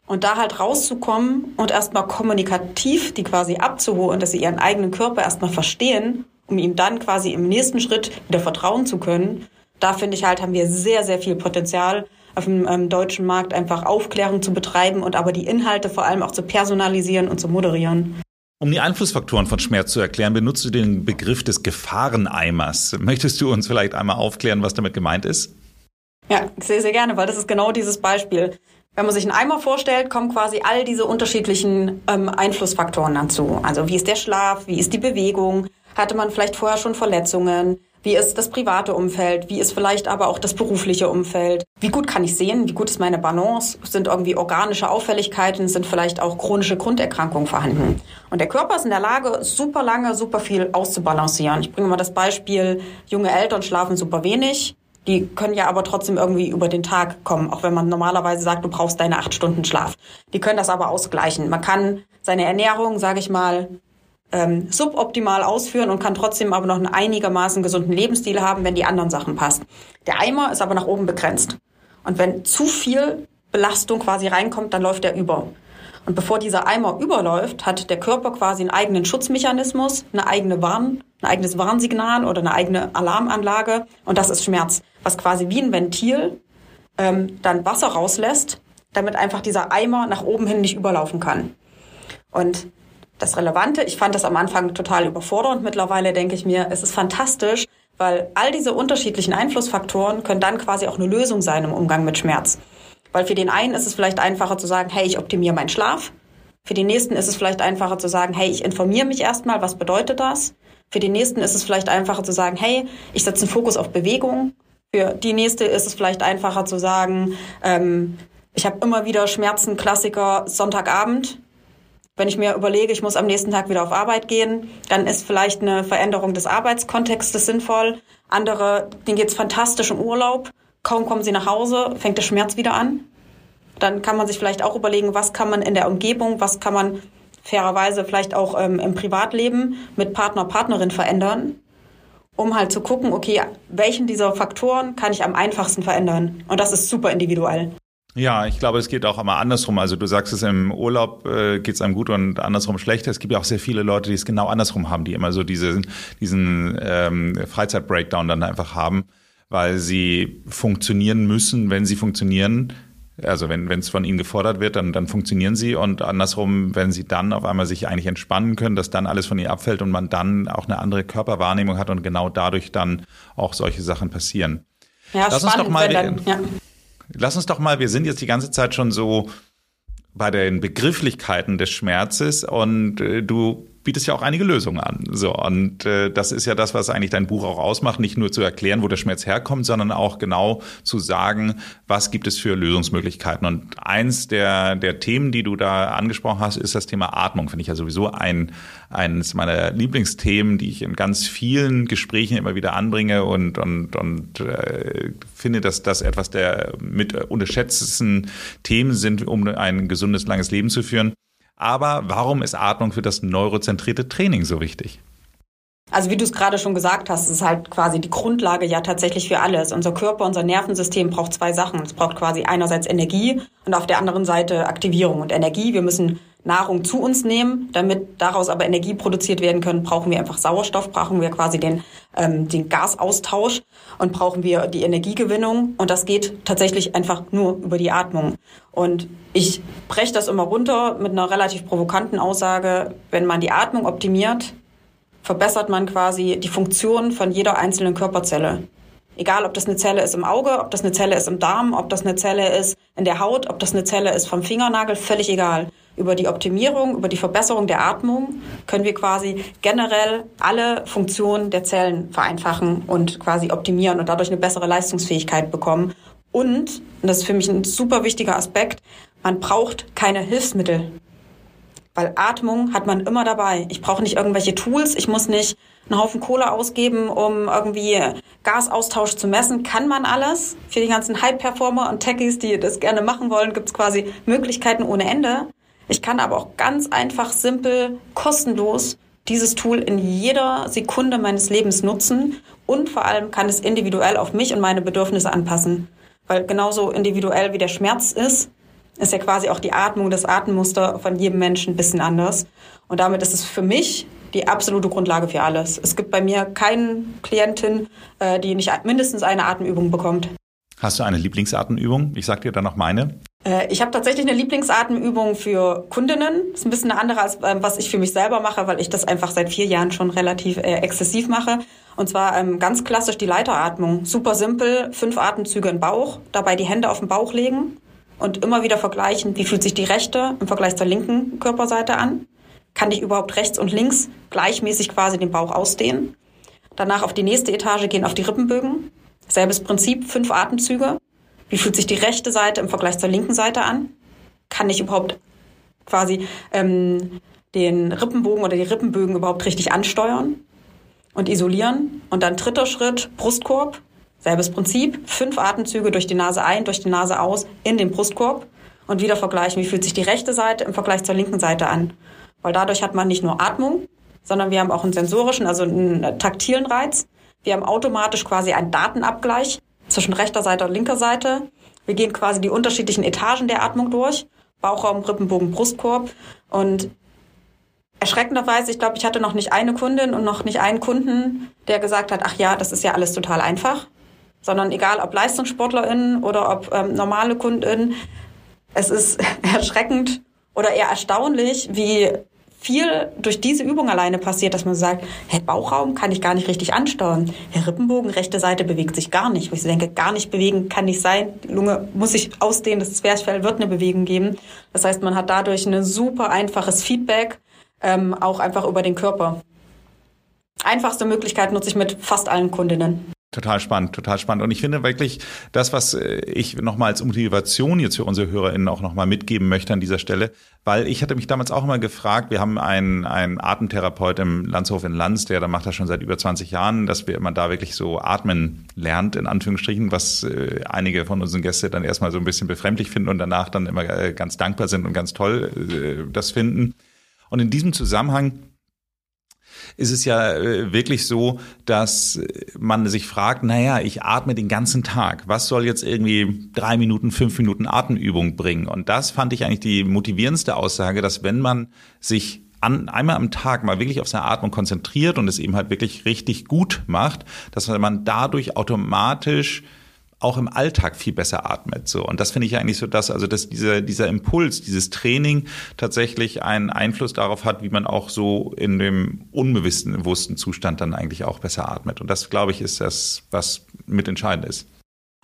und da halt rauszukommen und erstmal kommunikativ die quasi abzuholen, dass sie ihren eigenen Körper erstmal verstehen, um ihm dann quasi im nächsten Schritt wieder vertrauen zu können. Da finde ich halt, haben wir sehr, sehr viel Potenzial auf dem ähm, deutschen Markt einfach Aufklärung zu betreiben und aber die Inhalte vor allem auch zu personalisieren und zu moderieren. Um die Einflussfaktoren von Schmerz zu erklären, benutzt du den Begriff des Gefahreneimers. Möchtest du uns vielleicht einmal aufklären, was damit gemeint ist? Ja, sehr, sehr gerne, weil das ist genau dieses Beispiel. Wenn man sich einen Eimer vorstellt, kommen quasi all diese unterschiedlichen ähm, Einflussfaktoren dazu. Also wie ist der Schlaf, wie ist die Bewegung, hatte man vielleicht vorher schon Verletzungen, Wie ist das private Umfeld? Wie ist vielleicht aber auch das berufliche Umfeld? Wie gut kann ich sehen? Wie gut ist meine Balance? Sind irgendwie organische Auffälligkeiten? Sind vielleicht auch chronische Grunderkrankungen vorhanden? Und der Körper ist in der Lage, super lange, super viel auszubalancieren. Ich bringe mal das Beispiel, junge Eltern schlafen super wenig. Die können ja aber trotzdem irgendwie über den Tag kommen, auch wenn man normalerweise sagt, du brauchst deine acht Stunden Schlaf. Die können das aber ausgleichen. Man kann seine Ernährung, sage ich mal, ähm, suboptimal ausführen und kann trotzdem aber noch einen einigermaßen gesunden Lebensstil haben, wenn die anderen Sachen passen. Der Eimer ist aber nach oben begrenzt. Und wenn zu viel Belastung quasi reinkommt, dann läuft er über. Und bevor dieser Eimer überläuft, hat der Körper quasi einen eigenen Schutzmechanismus, eine eigene Warn, ein eigenes Warnsignal oder eine eigene Alarmanlage. Und das ist Schmerz, was quasi wie ein Ventil ähm, dann Wasser rauslässt, damit einfach dieser Eimer nach oben hin nicht überlaufen kann. Und das Relevante. Ich fand das am Anfang total überfordernd. Mittlerweile denke ich mir, es ist fantastisch, weil all diese unterschiedlichen Einflussfaktoren können dann quasi auch eine Lösung sein im Umgang mit Schmerz. Weil für den einen ist es vielleicht einfacher zu sagen, hey, ich optimiere meinen Schlaf. Für den nächsten ist es vielleicht einfacher zu sagen, hey, ich informiere mich erstmal, was bedeutet das? Für den nächsten ist es vielleicht einfacher zu sagen, hey, ich setze einen Fokus auf Bewegung. Für die nächste ist es vielleicht einfacher zu sagen, ähm, ich habe immer wieder Schmerzen, Klassiker, Sonntagabend. Wenn ich mir überlege, ich muss am nächsten Tag wieder auf Arbeit gehen, dann ist vielleicht eine Veränderung des Arbeitskontextes sinnvoll. Andere, denen geht's fantastisch im Urlaub. Kaum kommen sie nach Hause, fängt der Schmerz wieder an. Dann kann man sich vielleicht auch überlegen, was kann man in der Umgebung, was kann man fairerweise vielleicht auch ähm, im Privatleben mit Partner, Partnerin verändern, um halt zu gucken, okay, welchen dieser Faktoren kann ich am einfachsten verändern? Und das ist super individuell. Ja, ich glaube, es geht auch immer andersrum. Also du sagst es im Urlaub äh, geht es einem gut und andersrum schlechter. Es gibt ja auch sehr viele Leute, die es genau andersrum haben, die immer so diese, diesen ähm, Freizeit-Breakdown dann einfach haben, weil sie funktionieren müssen, wenn sie funktionieren. Also wenn es von ihnen gefordert wird, dann, dann funktionieren sie und andersrum, wenn sie dann auf einmal sich eigentlich entspannen können, dass dann alles von ihnen abfällt und man dann auch eine andere Körperwahrnehmung hat und genau dadurch dann auch solche Sachen passieren. Ja, Lass spannend, uns doch mal dann, ja. Lass uns doch mal, wir sind jetzt die ganze Zeit schon so bei den Begrifflichkeiten des Schmerzes und äh, du bietest ja auch einige Lösungen an. So und äh, das ist ja das, was eigentlich dein Buch auch ausmacht, nicht nur zu erklären, wo der Schmerz herkommt, sondern auch genau zu sagen, was gibt es für Lösungsmöglichkeiten. Und eins der der Themen, die du da angesprochen hast, ist das Thema Atmung. Finde ich ja sowieso ein eines meiner Lieblingsthemen, die ich in ganz vielen Gesprächen immer wieder anbringe und und und äh, finde, dass das etwas der mit unterschätztesten Themen sind, um ein gesundes langes Leben zu führen. Aber warum ist Atmung für das neurozentrierte Training so wichtig? Also wie du es gerade schon gesagt hast, ist halt quasi die Grundlage ja tatsächlich für alles. Unser Körper, unser Nervensystem braucht zwei Sachen. Es braucht quasi einerseits Energie und auf der anderen Seite Aktivierung. Und Energie, wir müssen Nahrung zu uns nehmen. Damit daraus aber Energie produziert werden können, brauchen wir einfach Sauerstoff, brauchen wir quasi den, ähm, den Gasaustausch und brauchen wir die Energiegewinnung. Und das geht tatsächlich einfach nur über die Atmung. Und ich breche das immer runter mit einer relativ provokanten Aussage, wenn man die Atmung optimiert, verbessert man quasi die Funktion von jeder einzelnen Körperzelle. Egal, ob das eine Zelle ist im Auge, ob das eine Zelle ist im Darm, ob das eine Zelle ist in der Haut, ob das eine Zelle ist vom Fingernagel, völlig egal. Über die Optimierung, über die Verbesserung der Atmung können wir quasi generell alle Funktionen der Zellen vereinfachen und quasi optimieren und dadurch eine bessere Leistungsfähigkeit bekommen. Und, und das ist für mich ein super wichtiger Aspekt, man braucht keine Hilfsmittel. Weil Atmung hat man immer dabei. Ich brauche nicht irgendwelche Tools, ich muss nicht einen Haufen Kohle ausgeben, um irgendwie Gasaustausch zu messen. Kann man alles. Für die ganzen High-Performer und Techies, die das gerne machen wollen, gibt es quasi Möglichkeiten ohne Ende. Ich kann aber auch ganz einfach, simpel, kostenlos dieses Tool in jeder Sekunde meines Lebens nutzen und vor allem kann es individuell auf mich und meine Bedürfnisse anpassen. Weil genauso individuell wie der Schmerz ist, ist ja quasi auch die Atmung, das Atemmuster von jedem Menschen ein bisschen anders. Und damit ist es für mich die absolute Grundlage für alles. Es gibt bei mir keine Klientin, äh, die nicht mindestens eine Atemübung bekommt. Hast du eine Lieblingsatemübung? Ich sag dir dann noch meine. Äh, ich habe tatsächlich eine Lieblingsatemübung für Kundinnen. Ist ein bisschen eine andere als ähm, was ich für mich selber mache, weil ich das einfach seit vier Jahren schon relativ äh, exzessiv mache. Und zwar ähm, ganz klassisch die Leiteratmung. Super simpel, fünf Atemzüge im Bauch, dabei die Hände auf den Bauch legen und immer wieder vergleichen, wie fühlt sich die rechte im Vergleich zur linken Körperseite an. Kann ich überhaupt rechts und links gleichmäßig quasi den Bauch ausdehnen? Danach auf die nächste Etage gehen auf die Rippenbögen. Selbes Prinzip, fünf Atemzüge. Wie fühlt sich die rechte Seite im Vergleich zur linken Seite an? Kann ich überhaupt quasi ähm, den Rippenbogen oder die Rippenbögen überhaupt richtig ansteuern und isolieren? Und dann dritter Schritt, Brustkorb. Selbes Prinzip, fünf Atemzüge durch die Nase ein, durch die Nase aus in den Brustkorb und wieder vergleichen, wie fühlt sich die rechte Seite im Vergleich zur linken Seite an. Weil dadurch hat man nicht nur Atmung, sondern wir haben auch einen sensorischen, also einen taktilen Reiz. Wir haben automatisch quasi einen Datenabgleich zwischen rechter Seite und linker Seite. Wir gehen quasi die unterschiedlichen Etagen der Atmung durch. Bauchraum, Rippenbogen, Brustkorb. Und erschreckenderweise, ich glaube, ich hatte noch nicht eine Kundin und noch nicht einen Kunden, der gesagt hat, ach ja, das ist ja alles total einfach sondern egal ob LeistungssportlerInnen oder ob ähm, normale KundInnen, es ist erschreckend oder eher erstaunlich, wie viel durch diese Übung alleine passiert, dass man sagt, hey, Bauchraum kann ich gar nicht richtig ansteuern. Herr Rippenbogen, rechte Seite bewegt sich gar nicht. Wo ich denke, gar nicht bewegen kann nicht sein. Die Lunge muss sich ausdehnen, das Zwerchfell wird eine Bewegung geben. Das heißt, man hat dadurch ein super einfaches Feedback, ähm, auch einfach über den Körper. Einfachste Möglichkeit nutze ich mit fast allen Kundinnen. Total spannend, total spannend. Und ich finde wirklich, das, was äh, ich nochmal als Motivation jetzt für unsere HörerInnen auch nochmal mitgeben möchte an dieser Stelle, weil ich hatte mich damals auch immer gefragt, wir haben einen, einen Atemtherapeut im Landshof in Lanz, der da macht das schon seit über 20 Jahren, dass wir man da wirklich so atmen lernt, in Anführungsstrichen, was äh, einige von unseren Gästen dann erstmal so ein bisschen befremdlich finden und danach dann immer äh, ganz dankbar sind und ganz toll das finden. Und in diesem Zusammenhang ist es ja äh, wirklich so, dass man sich fragt, naja, ich atme den ganzen Tag. Was soll jetzt irgendwie drei Minuten, fünf Minuten Atemübung bringen? Und das fand ich eigentlich die motivierendste Aussage, dass wenn man sich an, einmal am Tag mal wirklich auf seine Atmung konzentriert und es eben halt wirklich richtig gut macht, dass man dadurch automatisch auch im Alltag viel besser atmet. So. Und das finde ich eigentlich so das, also dass dieser, dieser Impuls, dieses Training tatsächlich einen Einfluss darauf hat, wie man auch so in dem unbewussten, bewussten Zustand dann eigentlich auch besser atmet. Und das, glaube ich, ist das, was mitentscheidend ist.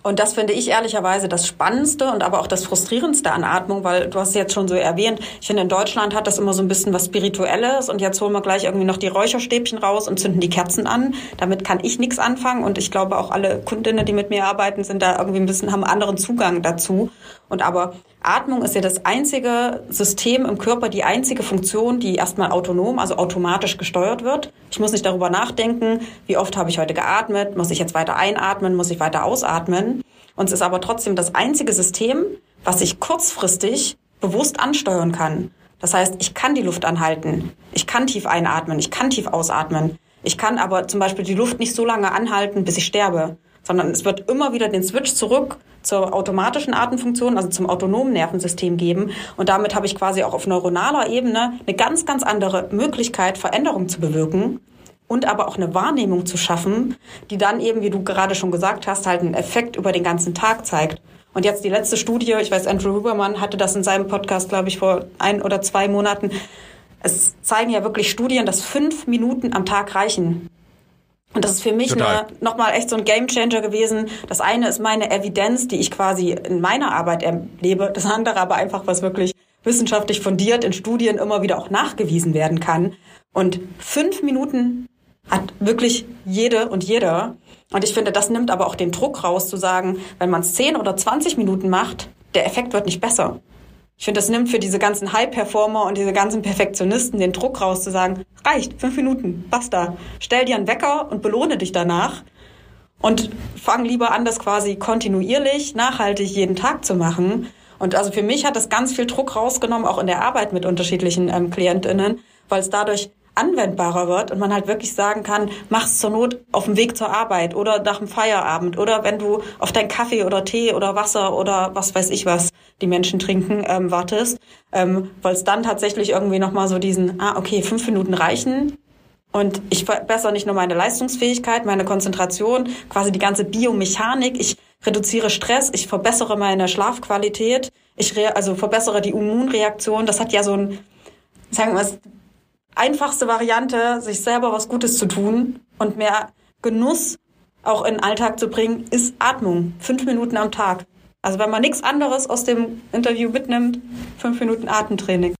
Und das finde ich ehrlicherweise das Spannendste und aber auch das Frustrierendste an Atmung, weil du hast es jetzt schon so erwähnt, ich finde in Deutschland hat das immer so ein bisschen was Spirituelles und jetzt holen wir gleich irgendwie noch die Räucherstäbchen raus und zünden die Kerzen an. Damit kann ich nichts anfangen und ich glaube auch alle Kundinnen, die mit mir arbeiten, sind da irgendwie ein bisschen, haben einen anderen Zugang dazu. Und aber Atmung ist ja das einzige System im Körper, die einzige Funktion, die erstmal autonom, also automatisch gesteuert wird. Ich muss nicht darüber nachdenken, wie oft habe ich heute geatmet, muss ich jetzt weiter einatmen, muss ich weiter ausatmen. Und es ist aber trotzdem das einzige System, was ich kurzfristig bewusst ansteuern kann. Das heißt, ich kann die Luft anhalten, ich kann tief einatmen, ich kann tief ausatmen. Ich kann aber zum Beispiel die Luft nicht so lange anhalten, bis ich sterbe sondern es wird immer wieder den Switch zurück zur automatischen Atemfunktion, also zum autonomen Nervensystem geben. Und damit habe ich quasi auch auf neuronaler Ebene eine ganz, ganz andere Möglichkeit, Veränderungen zu bewirken und aber auch eine Wahrnehmung zu schaffen, die dann eben, wie du gerade schon gesagt hast, halt einen Effekt über den ganzen Tag zeigt. Und jetzt die letzte Studie, ich weiß, Andrew Huberman hatte das in seinem Podcast, glaube ich, vor ein oder zwei Monaten. Es zeigen ja wirklich Studien, dass fünf Minuten am Tag reichen, und das ist für mich nochmal echt so ein Gamechanger gewesen. Das eine ist meine Evidenz, die ich quasi in meiner Arbeit erlebe. Das andere aber einfach, was wirklich wissenschaftlich fundiert in Studien immer wieder auch nachgewiesen werden kann. Und fünf Minuten hat wirklich jede und jeder. Und ich finde, das nimmt aber auch den Druck raus, zu sagen, wenn man es zehn oder zwanzig Minuten macht, der Effekt wird nicht besser. Ich finde, das nimmt für diese ganzen High-Performer und diese ganzen Perfektionisten den Druck raus, zu sagen, reicht, fünf Minuten, basta. Stell dir einen Wecker und belohne dich danach und fang lieber an, das quasi kontinuierlich, nachhaltig jeden Tag zu machen. Und also für mich hat das ganz viel Druck rausgenommen, auch in der Arbeit mit unterschiedlichen ähm, KlientInnen, weil es dadurch anwendbarer wird und man halt wirklich sagen kann, mach's zur Not auf dem Weg zur Arbeit oder nach dem Feierabend oder wenn du auf dein Kaffee oder Tee oder Wasser oder was weiß ich was die Menschen trinken ähm, wartest, ähm, weil es dann tatsächlich irgendwie nochmal so diesen, ah okay, fünf Minuten reichen und ich verbessere nicht nur meine Leistungsfähigkeit, meine Konzentration, quasi die ganze Biomechanik, ich reduziere Stress, ich verbessere meine Schlafqualität, ich also verbessere die Immunreaktion, das hat ja so ein sagen wir mal, einfachste Variante, sich selber was Gutes zu tun und mehr Genuss auch in den Alltag zu bringen, ist Atmung. Fünf Minuten am Tag. Also wenn man nichts anderes aus dem Interview mitnimmt, fünf Minuten Atemtraining.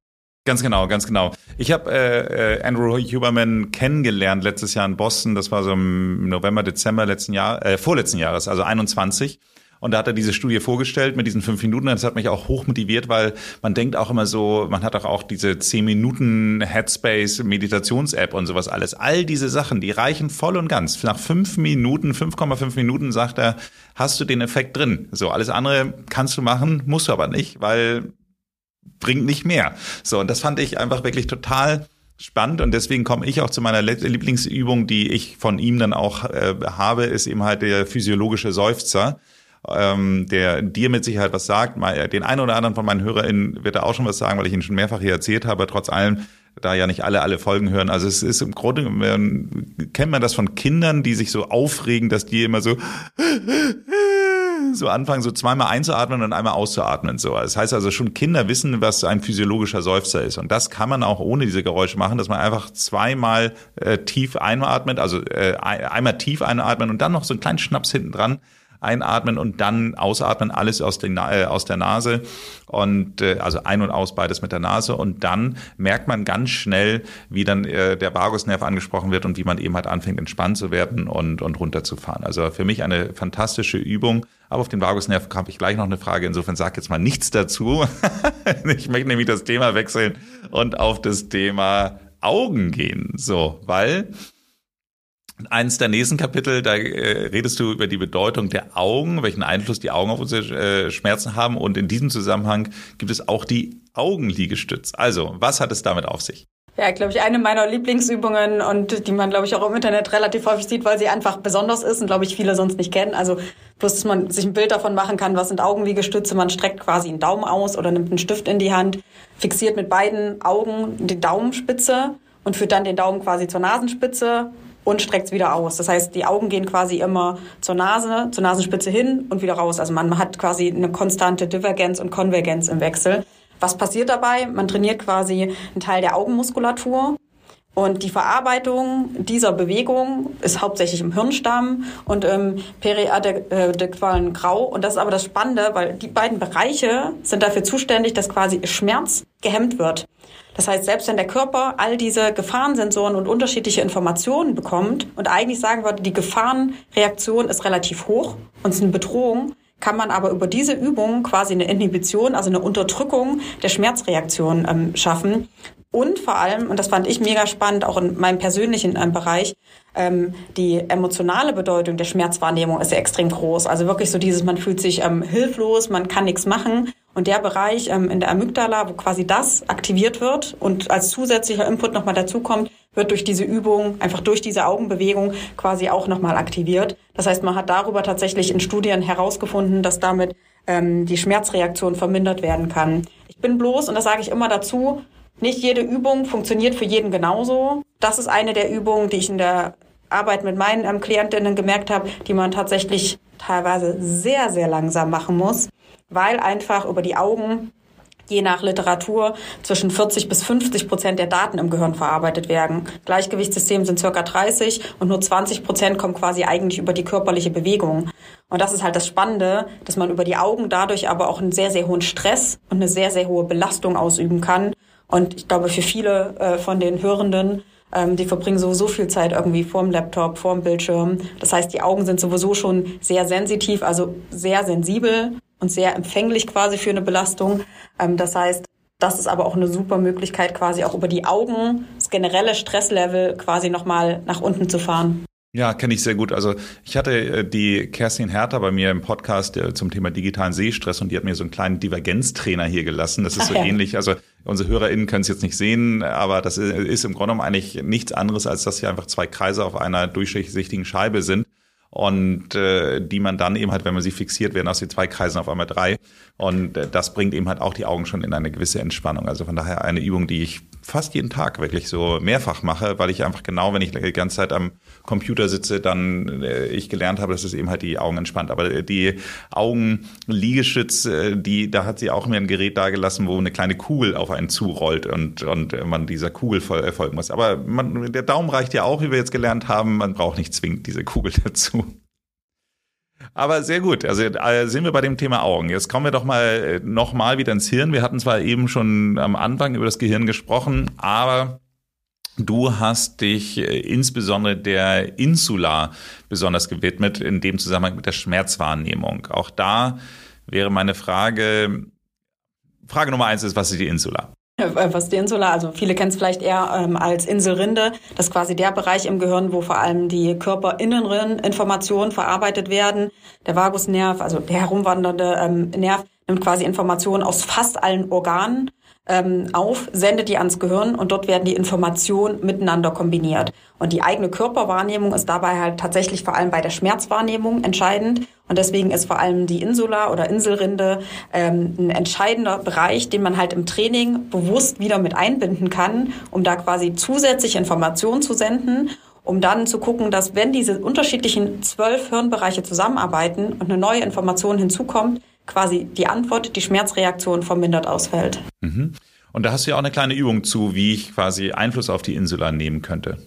Ganz genau, ganz genau. Ich habe äh, äh, Andrew Huberman kennengelernt letztes Jahr in Boston. Das war so im November, Dezember letzten Jahr, äh, vorletzten Jahres, also 21. Und da hat er diese Studie vorgestellt mit diesen fünf Minuten. Das hat mich auch hoch motiviert, weil man denkt auch immer so, man hat auch, auch diese zehn Minuten Headspace Meditations-App und sowas alles. All diese Sachen, die reichen voll und ganz. Nach fünf Minuten, 5,5 Minuten sagt er, hast du den Effekt drin. So, alles andere kannst du machen, musst du aber nicht, weil bringt nicht mehr. So, und das fand ich einfach wirklich total spannend und deswegen komme ich auch zu meiner Lieblingsübung, die ich von ihm dann auch äh, habe, ist eben halt der physiologische Seufzer ähm, der dir mit Sicherheit was sagt. Den einen oder anderen von meinen HörerInnen wird er auch schon was sagen, weil ich ihn schon mehrfach hier erzählt habe. Trotz allem, da ja nicht alle alle Folgen hören. Also es ist im Grunde, kennt man das von Kindern, die sich so aufregen, dass die immer so so anfangen, so zweimal einzuatmen und einmal auszuatmen. So, das heißt also schon Kinder wissen, was ein physiologischer Seufzer ist. Und das kann man auch ohne diese Geräusche machen, dass man einfach zweimal äh, tief einatmet, also äh, einmal tief einatmen und dann noch so einen kleinen Schnaps hinten dran einatmen und dann ausatmen, alles aus, den, äh, aus der Nase und äh, also ein und aus beides mit der Nase und dann merkt man ganz schnell, wie dann äh, der Vagusnerv angesprochen wird und wie man eben halt anfängt entspannt zu werden und und runterzufahren. Also für mich eine fantastische Übung. Aber auf den Vagusnerv habe ich gleich noch eine Frage. Insofern sag jetzt mal nichts dazu. ich möchte nämlich das Thema wechseln und auf das Thema Augen gehen. So, weil Eins der nächsten Kapitel, da äh, redest du über die Bedeutung der Augen, welchen Einfluss die Augen auf unsere äh, Schmerzen haben. Und in diesem Zusammenhang gibt es auch die Augenliegestütz. Also, was hat es damit auf sich? Ja, glaube ich, eine meiner Lieblingsübungen und die man, glaube ich, auch im Internet relativ häufig sieht, weil sie einfach besonders ist und, glaube ich, viele sonst nicht kennen. Also bloß, dass man sich ein Bild davon machen kann, was sind Augenliegestütze. Man streckt quasi einen Daumen aus oder nimmt einen Stift in die Hand, fixiert mit beiden Augen die Daumenspitze und führt dann den Daumen quasi zur Nasenspitze und streckt es wieder aus. Das heißt, die Augen gehen quasi immer zur Nase, zur Nasenspitze hin und wieder raus. Also man hat quasi eine konstante Divergenz und Konvergenz im Wechsel. Was passiert dabei? Man trainiert quasi einen Teil der Augenmuskulatur und die Verarbeitung dieser Bewegung ist hauptsächlich im Hirnstamm und im periadäqualen Grau. Und das ist aber das Spannende, weil die beiden Bereiche sind dafür zuständig, dass quasi Schmerz gehemmt wird. Das heißt, selbst wenn der Körper all diese Gefahrensensoren und unterschiedliche Informationen bekommt und eigentlich sagen würde, die Gefahrenreaktion ist relativ hoch und ist eine Bedrohung, kann man aber über diese Übung quasi eine Inhibition, also eine Unterdrückung der Schmerzreaktion ähm, schaffen. Und vor allem, und das fand ich mega spannend, auch in meinem persönlichen ähm, Bereich, ähm, die emotionale Bedeutung der Schmerzwahrnehmung ist ja extrem groß. Also wirklich so dieses, man fühlt sich ähm, hilflos, man kann nichts machen. Und der Bereich ähm, in der Amygdala, wo quasi das aktiviert wird und als zusätzlicher Input nochmal dazukommt, wird durch diese Übung, einfach durch diese Augenbewegung quasi auch nochmal aktiviert. Das heißt, man hat darüber tatsächlich in Studien herausgefunden, dass damit ähm, die Schmerzreaktion vermindert werden kann. Ich bin bloß, und das sage ich immer dazu, nicht jede Übung funktioniert für jeden genauso. Das ist eine der Übungen, die ich in der Arbeit mit meinen ähm, Klientinnen gemerkt habe, die man tatsächlich teilweise sehr, sehr langsam machen muss, weil einfach über die Augen je nach Literatur zwischen 40 bis 50 Prozent der Daten im Gehirn verarbeitet werden. Gleichgewichtssystem sind circa 30 und nur 20 Prozent kommen quasi eigentlich über die körperliche Bewegung. Und das ist halt das Spannende, dass man über die Augen dadurch aber auch einen sehr, sehr hohen Stress und eine sehr, sehr hohe Belastung ausüben kann. Und ich glaube, für viele äh, von den Hörenden ähm, die verbringen sowieso viel Zeit irgendwie vorm Laptop, vorm Bildschirm. Das heißt, die Augen sind sowieso schon sehr sensitiv, also sehr sensibel und sehr empfänglich quasi für eine Belastung. Ähm, das heißt, das ist aber auch eine super Möglichkeit, quasi auch über die Augen das generelle Stresslevel quasi nochmal nach unten zu fahren. Ja, kenne ich sehr gut. Also ich hatte äh, die Kerstin Hertha bei mir im Podcast äh, zum Thema digitalen Sehstress und die hat mir so einen kleinen Divergenztrainer hier gelassen. Das ist so ja. ähnlich. Also unsere HörerInnen können es jetzt nicht sehen, aber das ist im Grunde genommen eigentlich nichts anderes, als dass hier einfach zwei Kreise auf einer durchsichtigen Scheibe sind und äh, die man dann eben halt, wenn man sie fixiert, werden aus den zwei Kreisen auf einmal drei. Und äh, das bringt eben halt auch die Augen schon in eine gewisse Entspannung. Also von daher eine Übung, die ich fast jeden Tag wirklich so mehrfach mache, weil ich einfach genau, wenn ich die ganze Zeit am Computer sitze, dann äh, ich gelernt habe, dass es eben halt die Augen entspannt. Aber äh, die Augenliegestütz, äh, die, da hat sie auch mir ein Gerät dagelassen, wo eine kleine Kugel auf einen zurollt und, und man dieser Kugel folgen muss. Aber man, der Daumen reicht ja auch, wie wir jetzt gelernt haben. Man braucht nicht zwingend diese Kugel dazu. Aber sehr gut. Also äh, sind wir bei dem Thema Augen. Jetzt kommen wir doch mal äh, noch mal wieder ins Hirn. Wir hatten zwar eben schon am Anfang über das Gehirn gesprochen, aber Du hast dich äh, insbesondere der Insula besonders gewidmet, in dem Zusammenhang mit der Schmerzwahrnehmung. Auch da wäre meine Frage, Frage Nummer eins ist, was ist die Insula? Äh, was die Insula, also viele kennen es vielleicht eher ähm, als Inselrinde. Das ist quasi der Bereich im Gehirn, wo vor allem die körperinneren Informationen verarbeitet werden. Der Vagusnerv, also der herumwandernde ähm, Nerv, nimmt quasi Informationen aus fast allen Organen ähm, auf, sendet die ans Gehirn und dort werden die Informationen miteinander kombiniert. Und die eigene Körperwahrnehmung ist dabei halt tatsächlich vor allem bei der Schmerzwahrnehmung entscheidend. Und deswegen ist vor allem die Insula oder Inselrinde ähm, ein entscheidender Bereich, den man halt im Training bewusst wieder mit einbinden kann, um da quasi zusätzliche Informationen zu senden um dann zu gucken, dass wenn diese unterschiedlichen zwölf Hirnbereiche zusammenarbeiten und eine neue Information hinzukommt, quasi die Antwort, die Schmerzreaktion vermindert ausfällt. Mhm. Und da hast du ja auch eine kleine Übung zu, wie ich quasi Einfluss auf die Insula nehmen könnte.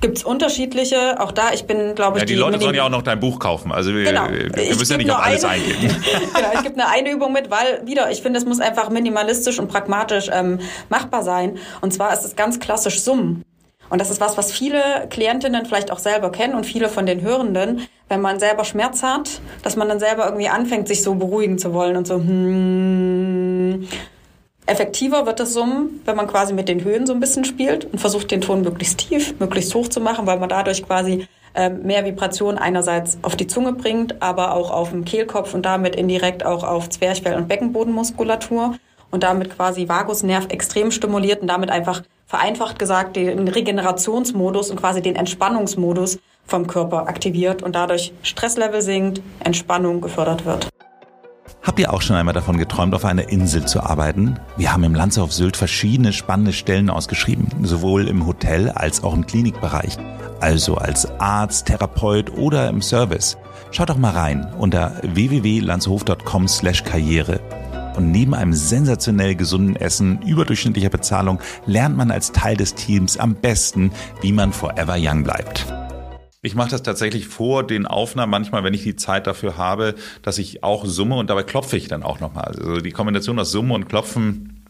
Gibt es unterschiedliche, auch da, ich bin, glaube ich, ja, die, die Leute sollen ja auch noch dein Buch kaufen. Also wir, genau. wir müssen ja nicht auf alles eine, eingehen. genau, ich gebe eine, eine Übung mit, weil wieder, ich finde, es muss einfach minimalistisch und pragmatisch ähm, machbar sein. Und zwar ist es ganz klassisch Summen. Und das ist was, was viele Klientinnen vielleicht auch selber kennen und viele von den Hörenden, wenn man selber Schmerz hat, dass man dann selber irgendwie anfängt, sich so beruhigen zu wollen und so, hmm. Effektiver wird das Summen, wenn man quasi mit den Höhen so ein bisschen spielt und versucht, den Ton möglichst tief, möglichst hoch zu machen, weil man dadurch quasi ähm, mehr Vibration einerseits auf die Zunge bringt, aber auch auf den Kehlkopf und damit indirekt auch auf Zwerchfell- und Beckenbodenmuskulatur und damit quasi Vagusnerv extrem stimuliert und damit einfach vereinfacht gesagt den Regenerationsmodus und quasi den Entspannungsmodus vom Körper aktiviert und dadurch Stresslevel sinkt, Entspannung gefördert wird. Habt ihr auch schon einmal davon geträumt, auf einer Insel zu arbeiten? Wir haben im Lanze auf Sylt verschiedene spannende Stellen ausgeschrieben, sowohl im Hotel als auch im Klinikbereich. Also als Arzt, Therapeut oder im Service. Schaut doch mal rein unter www.landshof.com/karriere und neben einem sensationell gesunden Essen, überdurchschnittlicher Bezahlung, lernt man als Teil des Teams am besten, wie man forever young bleibt. Ich mache das tatsächlich vor den Aufnahmen manchmal, wenn ich die Zeit dafür habe, dass ich auch summe und dabei klopfe ich dann auch nochmal. Also die Kombination aus Summen und Klopfen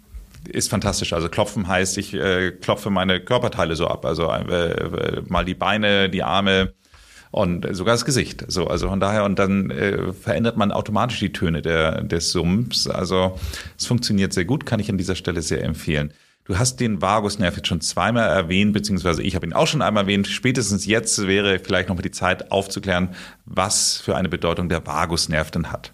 ist fantastisch. Also Klopfen heißt, ich äh, klopfe meine Körperteile so ab. Also äh, äh mal die Beine, die Arme, und sogar das Gesicht. So, also von daher und dann äh, verändert man automatisch die Töne der, des Summens. Also es funktioniert sehr gut, kann ich an dieser Stelle sehr empfehlen. Du hast den Vagusnerv jetzt schon zweimal erwähnt, beziehungsweise ich habe ihn auch schon einmal erwähnt. Spätestens jetzt wäre vielleicht noch mal die Zeit aufzuklären, was für eine Bedeutung der Vagusnerv denn hat.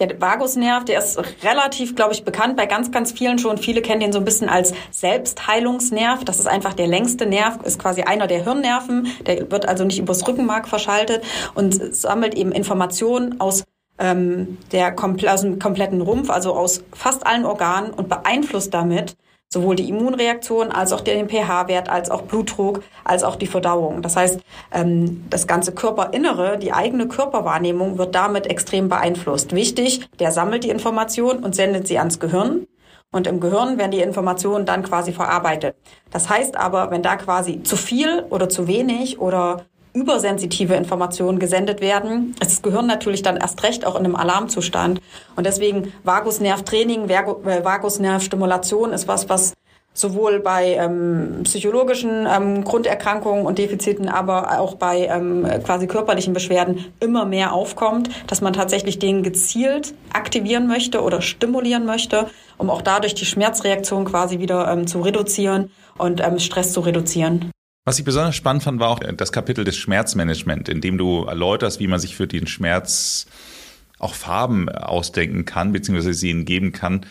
Der Vagusnerv, der ist relativ, glaube ich, bekannt bei ganz, ganz vielen schon. Viele kennen den so ein bisschen als Selbstheilungsnerv. Das ist einfach der längste Nerv, ist quasi einer der Hirnnerven. Der wird also nicht übers Rückenmark verschaltet und sammelt eben Informationen aus ähm, der aus dem kompletten Rumpf, also aus fast allen Organen und beeinflusst damit sowohl die Immunreaktion als auch den pH-Wert, als auch Blutdruck, als auch die Verdauung. Das heißt, ähm, das ganze Körperinnere, die eigene Körperwahrnehmung wird damit extrem beeinflusst. Wichtig, der sammelt die Information und sendet sie ans Gehirn. Und im Gehirn werden die Informationen dann quasi verarbeitet. Das heißt aber, wenn da quasi zu viel oder zu wenig oder übersensitive Informationen gesendet werden, das Gehirn natürlich dann erst recht auch in einem Alarmzustand. Und deswegen Vagusnervtraining, äh, Vagusnervstimulation ist was, was sowohl bei ähm, psychologischen ähm, Grunderkrankungen und Defiziten, aber auch bei ähm, quasi körperlichen Beschwerden immer mehr aufkommt, dass man tatsächlich den gezielt aktivieren möchte oder stimulieren möchte, um auch dadurch die Schmerzreaktion quasi wieder ähm, zu reduzieren und ähm, Stress zu reduzieren. Was ich besonders spannend fand, war auch das Kapitel des Schmerzmanagement, in dem du erläuterst, wie man sich für den Schmerz auch Farben ausdenken kann, beziehungsweise sie ihnen geben kann.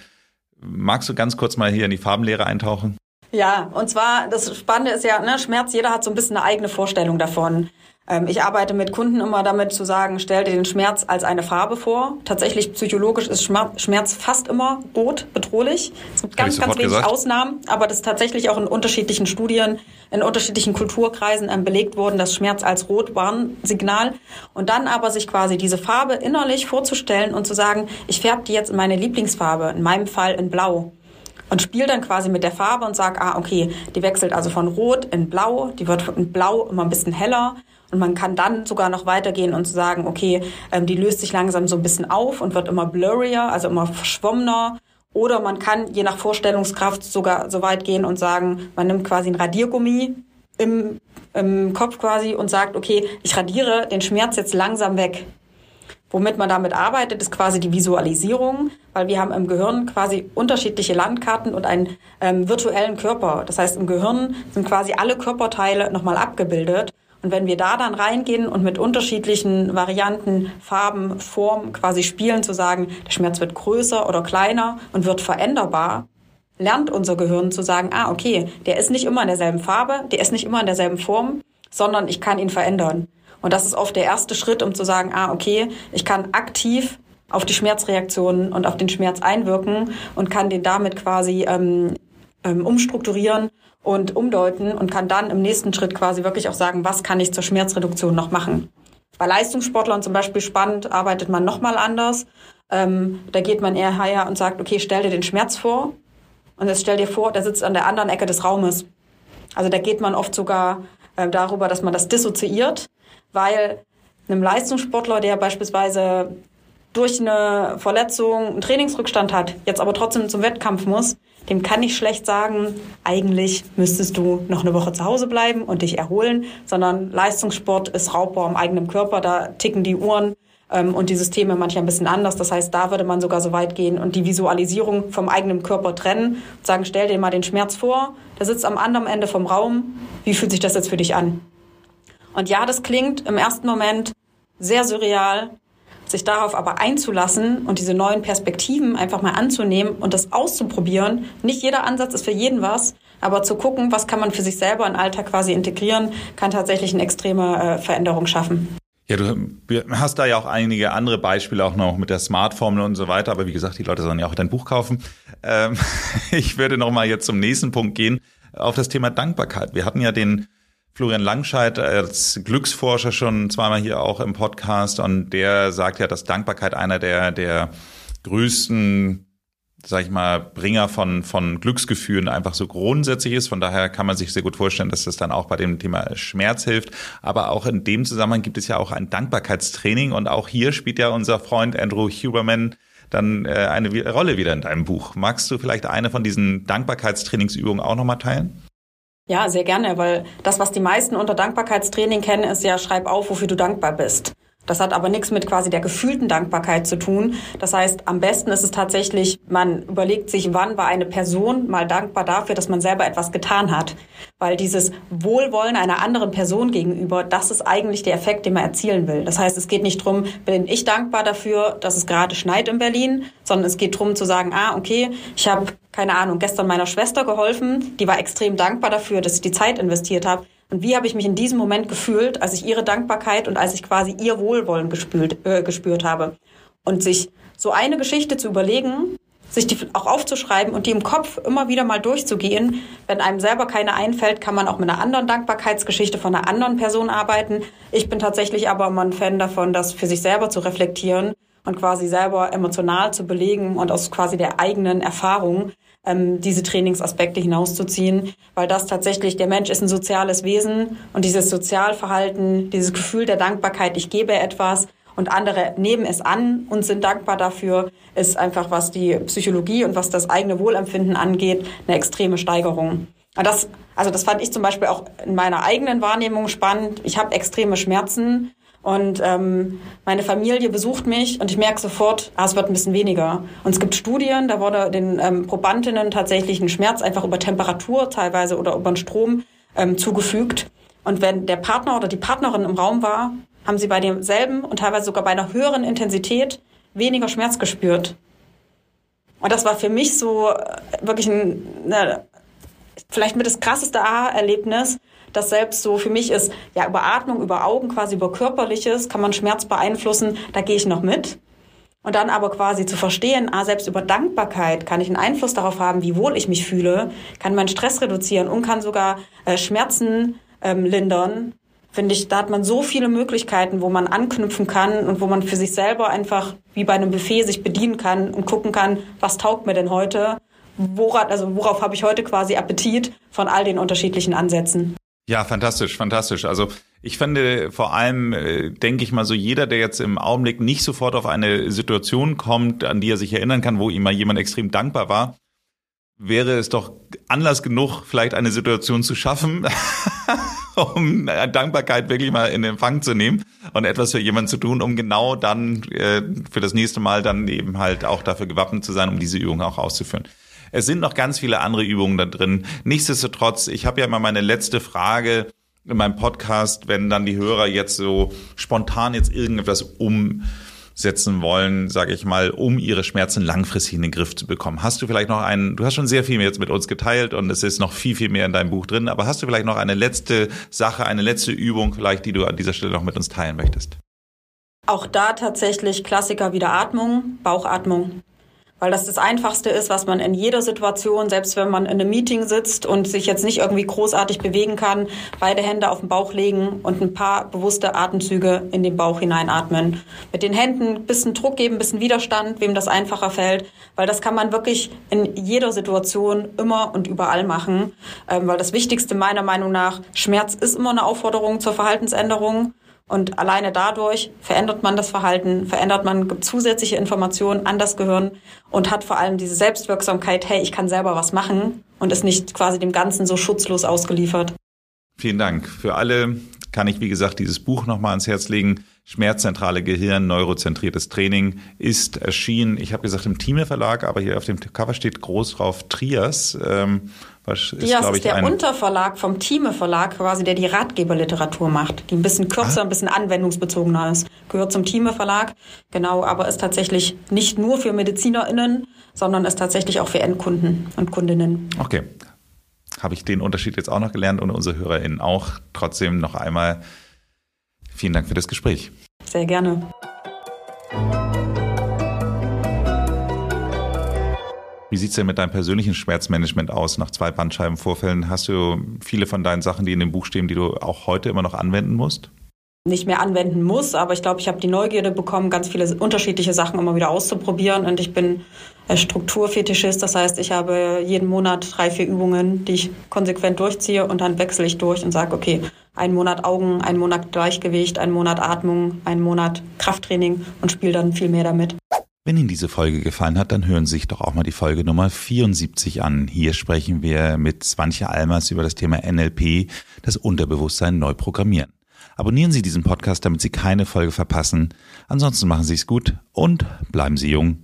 Magst du ganz kurz mal hier in die Farbenlehre eintauchen? Ja, und zwar, das Spannende ist ja, ne, Schmerz, jeder hat so ein bisschen eine eigene Vorstellung davon. Ähm, ich arbeite mit Kunden immer damit zu sagen, stell dir den Schmerz als eine Farbe vor. Tatsächlich psychologisch ist Schmerz fast immer rot, bedrohlich. Es gibt ganz, ganz wenig gesagt. Ausnahmen, aber das ist tatsächlich auch in unterschiedlichen Studien, in unterschiedlichen Kulturkreisen ähm, belegt worden, dass Schmerz als Rotwarnsignal und dann aber sich quasi diese Farbe innerlich vorzustellen und zu sagen, ich färbe die jetzt in meine Lieblingsfarbe, in meinem Fall in Blau und spiele dann quasi mit der Farbe und sag, ah, okay, die wechselt also von Rot in Blau, die wird in Blau immer ein bisschen heller Und man kann dann sogar noch weitergehen und sagen, okay, ähm, die löst sich langsam so ein bisschen auf und wird immer blurrier, also immer verschwommener. Oder man kann je nach Vorstellungskraft sogar so weit gehen und sagen, man nimmt quasi ein Radiergummi im, im Kopf quasi und sagt, okay, ich radiere den Schmerz jetzt langsam weg. Womit man damit arbeitet, ist quasi die Visualisierung, weil wir haben im Gehirn quasi unterschiedliche Landkarten und einen ähm, virtuellen Körper. Das heißt, im Gehirn sind quasi alle Körperteile nochmal abgebildet. Und wenn wir da dann reingehen und mit unterschiedlichen Varianten, Farben, Formen quasi spielen, zu sagen, der Schmerz wird größer oder kleiner und wird veränderbar, lernt unser Gehirn zu sagen, ah, okay, der ist nicht immer in derselben Farbe, der ist nicht immer in derselben Form, sondern ich kann ihn verändern. Und das ist oft der erste Schritt, um zu sagen, ah, okay, ich kann aktiv auf die Schmerzreaktionen und auf den Schmerz einwirken und kann den damit quasi ähm, ähm, umstrukturieren und umdeuten und kann dann im nächsten Schritt quasi wirklich auch sagen, was kann ich zur Schmerzreduktion noch machen. Bei Leistungssportlern zum Beispiel spannend, arbeitet man nochmal anders. Ähm, da geht man eher her und sagt, okay, stell dir den Schmerz vor. Und jetzt stell dir vor, der sitzt an der anderen Ecke des Raumes. Also da geht man oft sogar äh, darüber, dass man das dissoziiert weil einem Leistungssportler, der beispielsweise durch eine Verletzung einen Trainingsrückstand hat, jetzt aber trotzdem zum Wettkampf muss, dem kann ich schlecht sagen, eigentlich müsstest du noch eine Woche zu Hause bleiben und dich erholen, sondern Leistungssport ist Raubbau am eigenen Körper, da ticken die Uhren ähm, und die Systeme manchmal ein bisschen anders. Das heißt, da würde man sogar so weit gehen und die Visualisierung vom eigenen Körper trennen und sagen, stell dir mal den Schmerz vor, der sitzt am anderen Ende vom Raum, wie fühlt sich das jetzt für dich an? Und ja, das klingt im ersten Moment sehr surreal, sich darauf aber einzulassen und diese neuen Perspektiven einfach mal anzunehmen und das auszuprobieren. Nicht jeder Ansatz ist für jeden was, aber zu gucken, was kann man für sich selber in den Alltag quasi integrieren, kann tatsächlich eine extreme äh, Veränderung schaffen. Ja, du hast da ja auch einige andere Beispiele auch noch mit der Smart-Formel und so weiter, aber wie gesagt, die Leute sollen ja auch dein Buch kaufen. Ähm, ich würde noch mal jetzt zum nächsten Punkt gehen, auf das Thema Dankbarkeit. Wir hatten ja den Florian Langscheid als Glücksforscher schon zweimal hier auch im Podcast und der sagt ja, dass Dankbarkeit einer der, der größten sag ich mal, Bringer von, von Glücksgefühlen einfach so grundsätzlich ist. Von daher kann man sich sehr gut vorstellen, dass das dann auch bei dem Thema Schmerz hilft. Aber auch in dem Zusammenhang gibt es ja auch ein Dankbarkeitstraining und auch hier spielt ja unser Freund Andrew Huberman dann äh, eine Rolle wieder in deinem Buch. Magst du vielleicht eine von diesen Dankbarkeitstrainingsübungen auch nochmal teilen? Ja, sehr gerne, weil das, was die meisten unter Dankbarkeitstraining kennen, ist ja, schreib auf, wofür du dankbar bist. Das hat aber nichts mit quasi der gefühlten Dankbarkeit zu tun. Das heißt, am besten ist es tatsächlich, man überlegt sich, wann war eine Person mal dankbar dafür, dass man selber etwas getan hat. Weil dieses Wohlwollen einer anderen Person gegenüber, das ist eigentlich der Effekt, den man erzielen will. Das heißt, es geht nicht drum, bin ich dankbar dafür, dass es gerade schneit in Berlin, sondern es geht drum zu sagen, ah, okay, ich habe, keine Ahnung, gestern meiner Schwester geholfen, die war extrem dankbar dafür, dass ich die Zeit investiert habe und wie habe ich mich in diesem Moment gefühlt, als ich ihre Dankbarkeit und als ich quasi ihr Wohlwollen gespürt, äh, gespürt habe? Und sich so eine Geschichte zu überlegen, sich die auch aufzuschreiben und die im Kopf immer wieder mal durchzugehen. Wenn einem selber keine einfällt, kann man auch mit einer anderen Dankbarkeitsgeschichte von einer anderen Person arbeiten. Ich bin tatsächlich aber immer ein Fan davon, das für sich selber zu reflektieren und quasi selber emotional zu belegen und aus quasi der eigenen Erfahrung ähm, diese Trainingsaspekte hinauszuziehen, weil das tatsächlich, der Mensch ist ein soziales Wesen und dieses Sozialverhalten, dieses Gefühl der Dankbarkeit, ich gebe etwas und andere nehmen es an und sind dankbar dafür, ist einfach, was die Psychologie und was das eigene Wohlempfinden angeht, eine extreme Steigerung. Das, also das fand ich zum Beispiel auch in meiner eigenen Wahrnehmung spannend. Ich habe extreme Schmerzen und ähm, meine Familie besucht mich und ich merke sofort, ah, es wird ein bisschen weniger. Und es gibt Studien, da wurde den ähm, Probandinnen tatsächlich ein Schmerz einfach über Temperatur teilweise oder über den Strom ähm, zugefügt. Und wenn der Partner oder die Partnerin im Raum war, haben sie bei demselben und teilweise sogar bei einer höheren Intensität weniger Schmerz gespürt. Und das war für mich so äh, wirklich ein, ne, vielleicht mit das krasseste Aha-Erlebnis, das selbst so für mich ist, ja, über Atmung, über Augen, quasi über Körperliches kann man Schmerz beeinflussen, da gehe ich noch mit. Und dann aber quasi zu verstehen, ah, selbst über Dankbarkeit kann ich einen Einfluss darauf haben, wie wohl ich mich fühle, kann meinen Stress reduzieren und kann sogar äh, Schmerzen ähm, lindern. Finde ich, da hat man so viele Möglichkeiten, wo man anknüpfen kann und wo man für sich selber einfach wie bei einem Buffet sich bedienen kann und gucken kann, was taugt mir denn heute? Woran, also worauf habe ich heute quasi Appetit von all den unterschiedlichen Ansätzen? Ja, fantastisch, fantastisch. Also Ich finde vor allem, äh, denke ich mal so, jeder, der jetzt im Augenblick nicht sofort auf eine Situation kommt, an die er sich erinnern kann, wo ihm mal jemand extrem dankbar war, wäre es doch Anlass genug, vielleicht eine Situation zu schaffen, um Dankbarkeit wirklich mal in Empfang zu nehmen und etwas für jemanden zu tun, um genau dann äh, für das nächste Mal dann eben halt auch dafür gewappnet zu sein, um diese Übung auch auszuführen. Es sind noch ganz viele andere Übungen da drin. Nichtsdestotrotz, ich habe ja mal meine letzte Frage in meinem Podcast, wenn dann die Hörer jetzt so spontan jetzt irgendetwas umsetzen wollen, sage ich mal, um ihre Schmerzen langfristig in den Griff zu bekommen. Hast du vielleicht noch einen, du hast schon sehr viel jetzt mit uns geteilt und es ist noch viel, viel mehr in deinem Buch drin, aber hast du vielleicht noch eine letzte Sache, eine letzte Übung vielleicht, die du an dieser Stelle noch mit uns teilen möchtest? Auch da tatsächlich Klassiker wieder Atmung, Bauchatmung weil das das Einfachste ist, was man in jeder Situation, selbst wenn man in einem Meeting sitzt und sich jetzt nicht irgendwie großartig bewegen kann, beide Hände auf den Bauch legen und ein paar bewusste Atemzüge in den Bauch hineinatmen. Mit den Händen ein bisschen Druck geben, ein bisschen Widerstand, wem das einfacher fällt, weil das kann man wirklich in jeder Situation immer und überall machen, ähm, weil das Wichtigste meiner Meinung nach, Schmerz ist immer eine Aufforderung zur Verhaltensänderung. Und alleine dadurch verändert man das Verhalten, verändert man zusätzliche Informationen an das Gehirn und hat vor allem diese Selbstwirksamkeit, hey, ich kann selber was machen und ist nicht quasi dem Ganzen so schutzlos ausgeliefert. Vielen Dank. Für alle kann ich, wie gesagt, dieses Buch nochmal ans Herz legen. Schmerzzentrale Gehirn, neurozentriertes Training ist erschienen. Ich habe gesagt im Thieme Verlag, aber hier auf dem Cover steht groß drauf Trias. Ähm, was ist, Dias ist der ein Unterverlag vom Thieme Verlag quasi, der die Ratgeberliteratur macht, die ein bisschen kürzer, ah. ein bisschen anwendungsbezogener ist. Gehört zum Thieme Verlag, genau, aber ist tatsächlich nicht nur für MedizinerInnen, sondern ist tatsächlich auch für Endkunden und Kundinnen. Okay. Habe ich den Unterschied jetzt auch noch gelernt und unsere HörerInnen auch. Trotzdem noch einmal vielen Dank für das Gespräch. Sehr gerne. Wie sieht's denn mit deinem persönlichen Schmerzmanagement aus nach zwei Bandscheibenvorfällen? Hast du viele von deinen Sachen, die in dem Buch stehen, die du auch heute immer noch anwenden musst? Nicht mehr anwenden muss, aber ich glaube, ich habe die Neugierde bekommen, ganz viele unterschiedliche Sachen immer wieder auszuprobieren. Und ich bin Strukturfetischist, das heißt, ich habe jeden Monat drei, vier Übungen, die ich konsequent durchziehe und dann wechsle ich durch und sage, okay, ein Monat Augen, ein Monat Gleichgewicht, ein Monat Atmung, ein Monat Krafttraining und spiele dann viel mehr damit. Wenn Ihnen diese Folge gefallen hat, dann hören Sie sich doch auch mal die Folge Nummer 74 an. Hier sprechen wir mit Swantje Almers über das Thema NLP, das Unterbewusstsein neu programmieren. Abonnieren Sie diesen Podcast, damit Sie keine Folge verpassen. Ansonsten machen Sie es gut und bleiben Sie jung.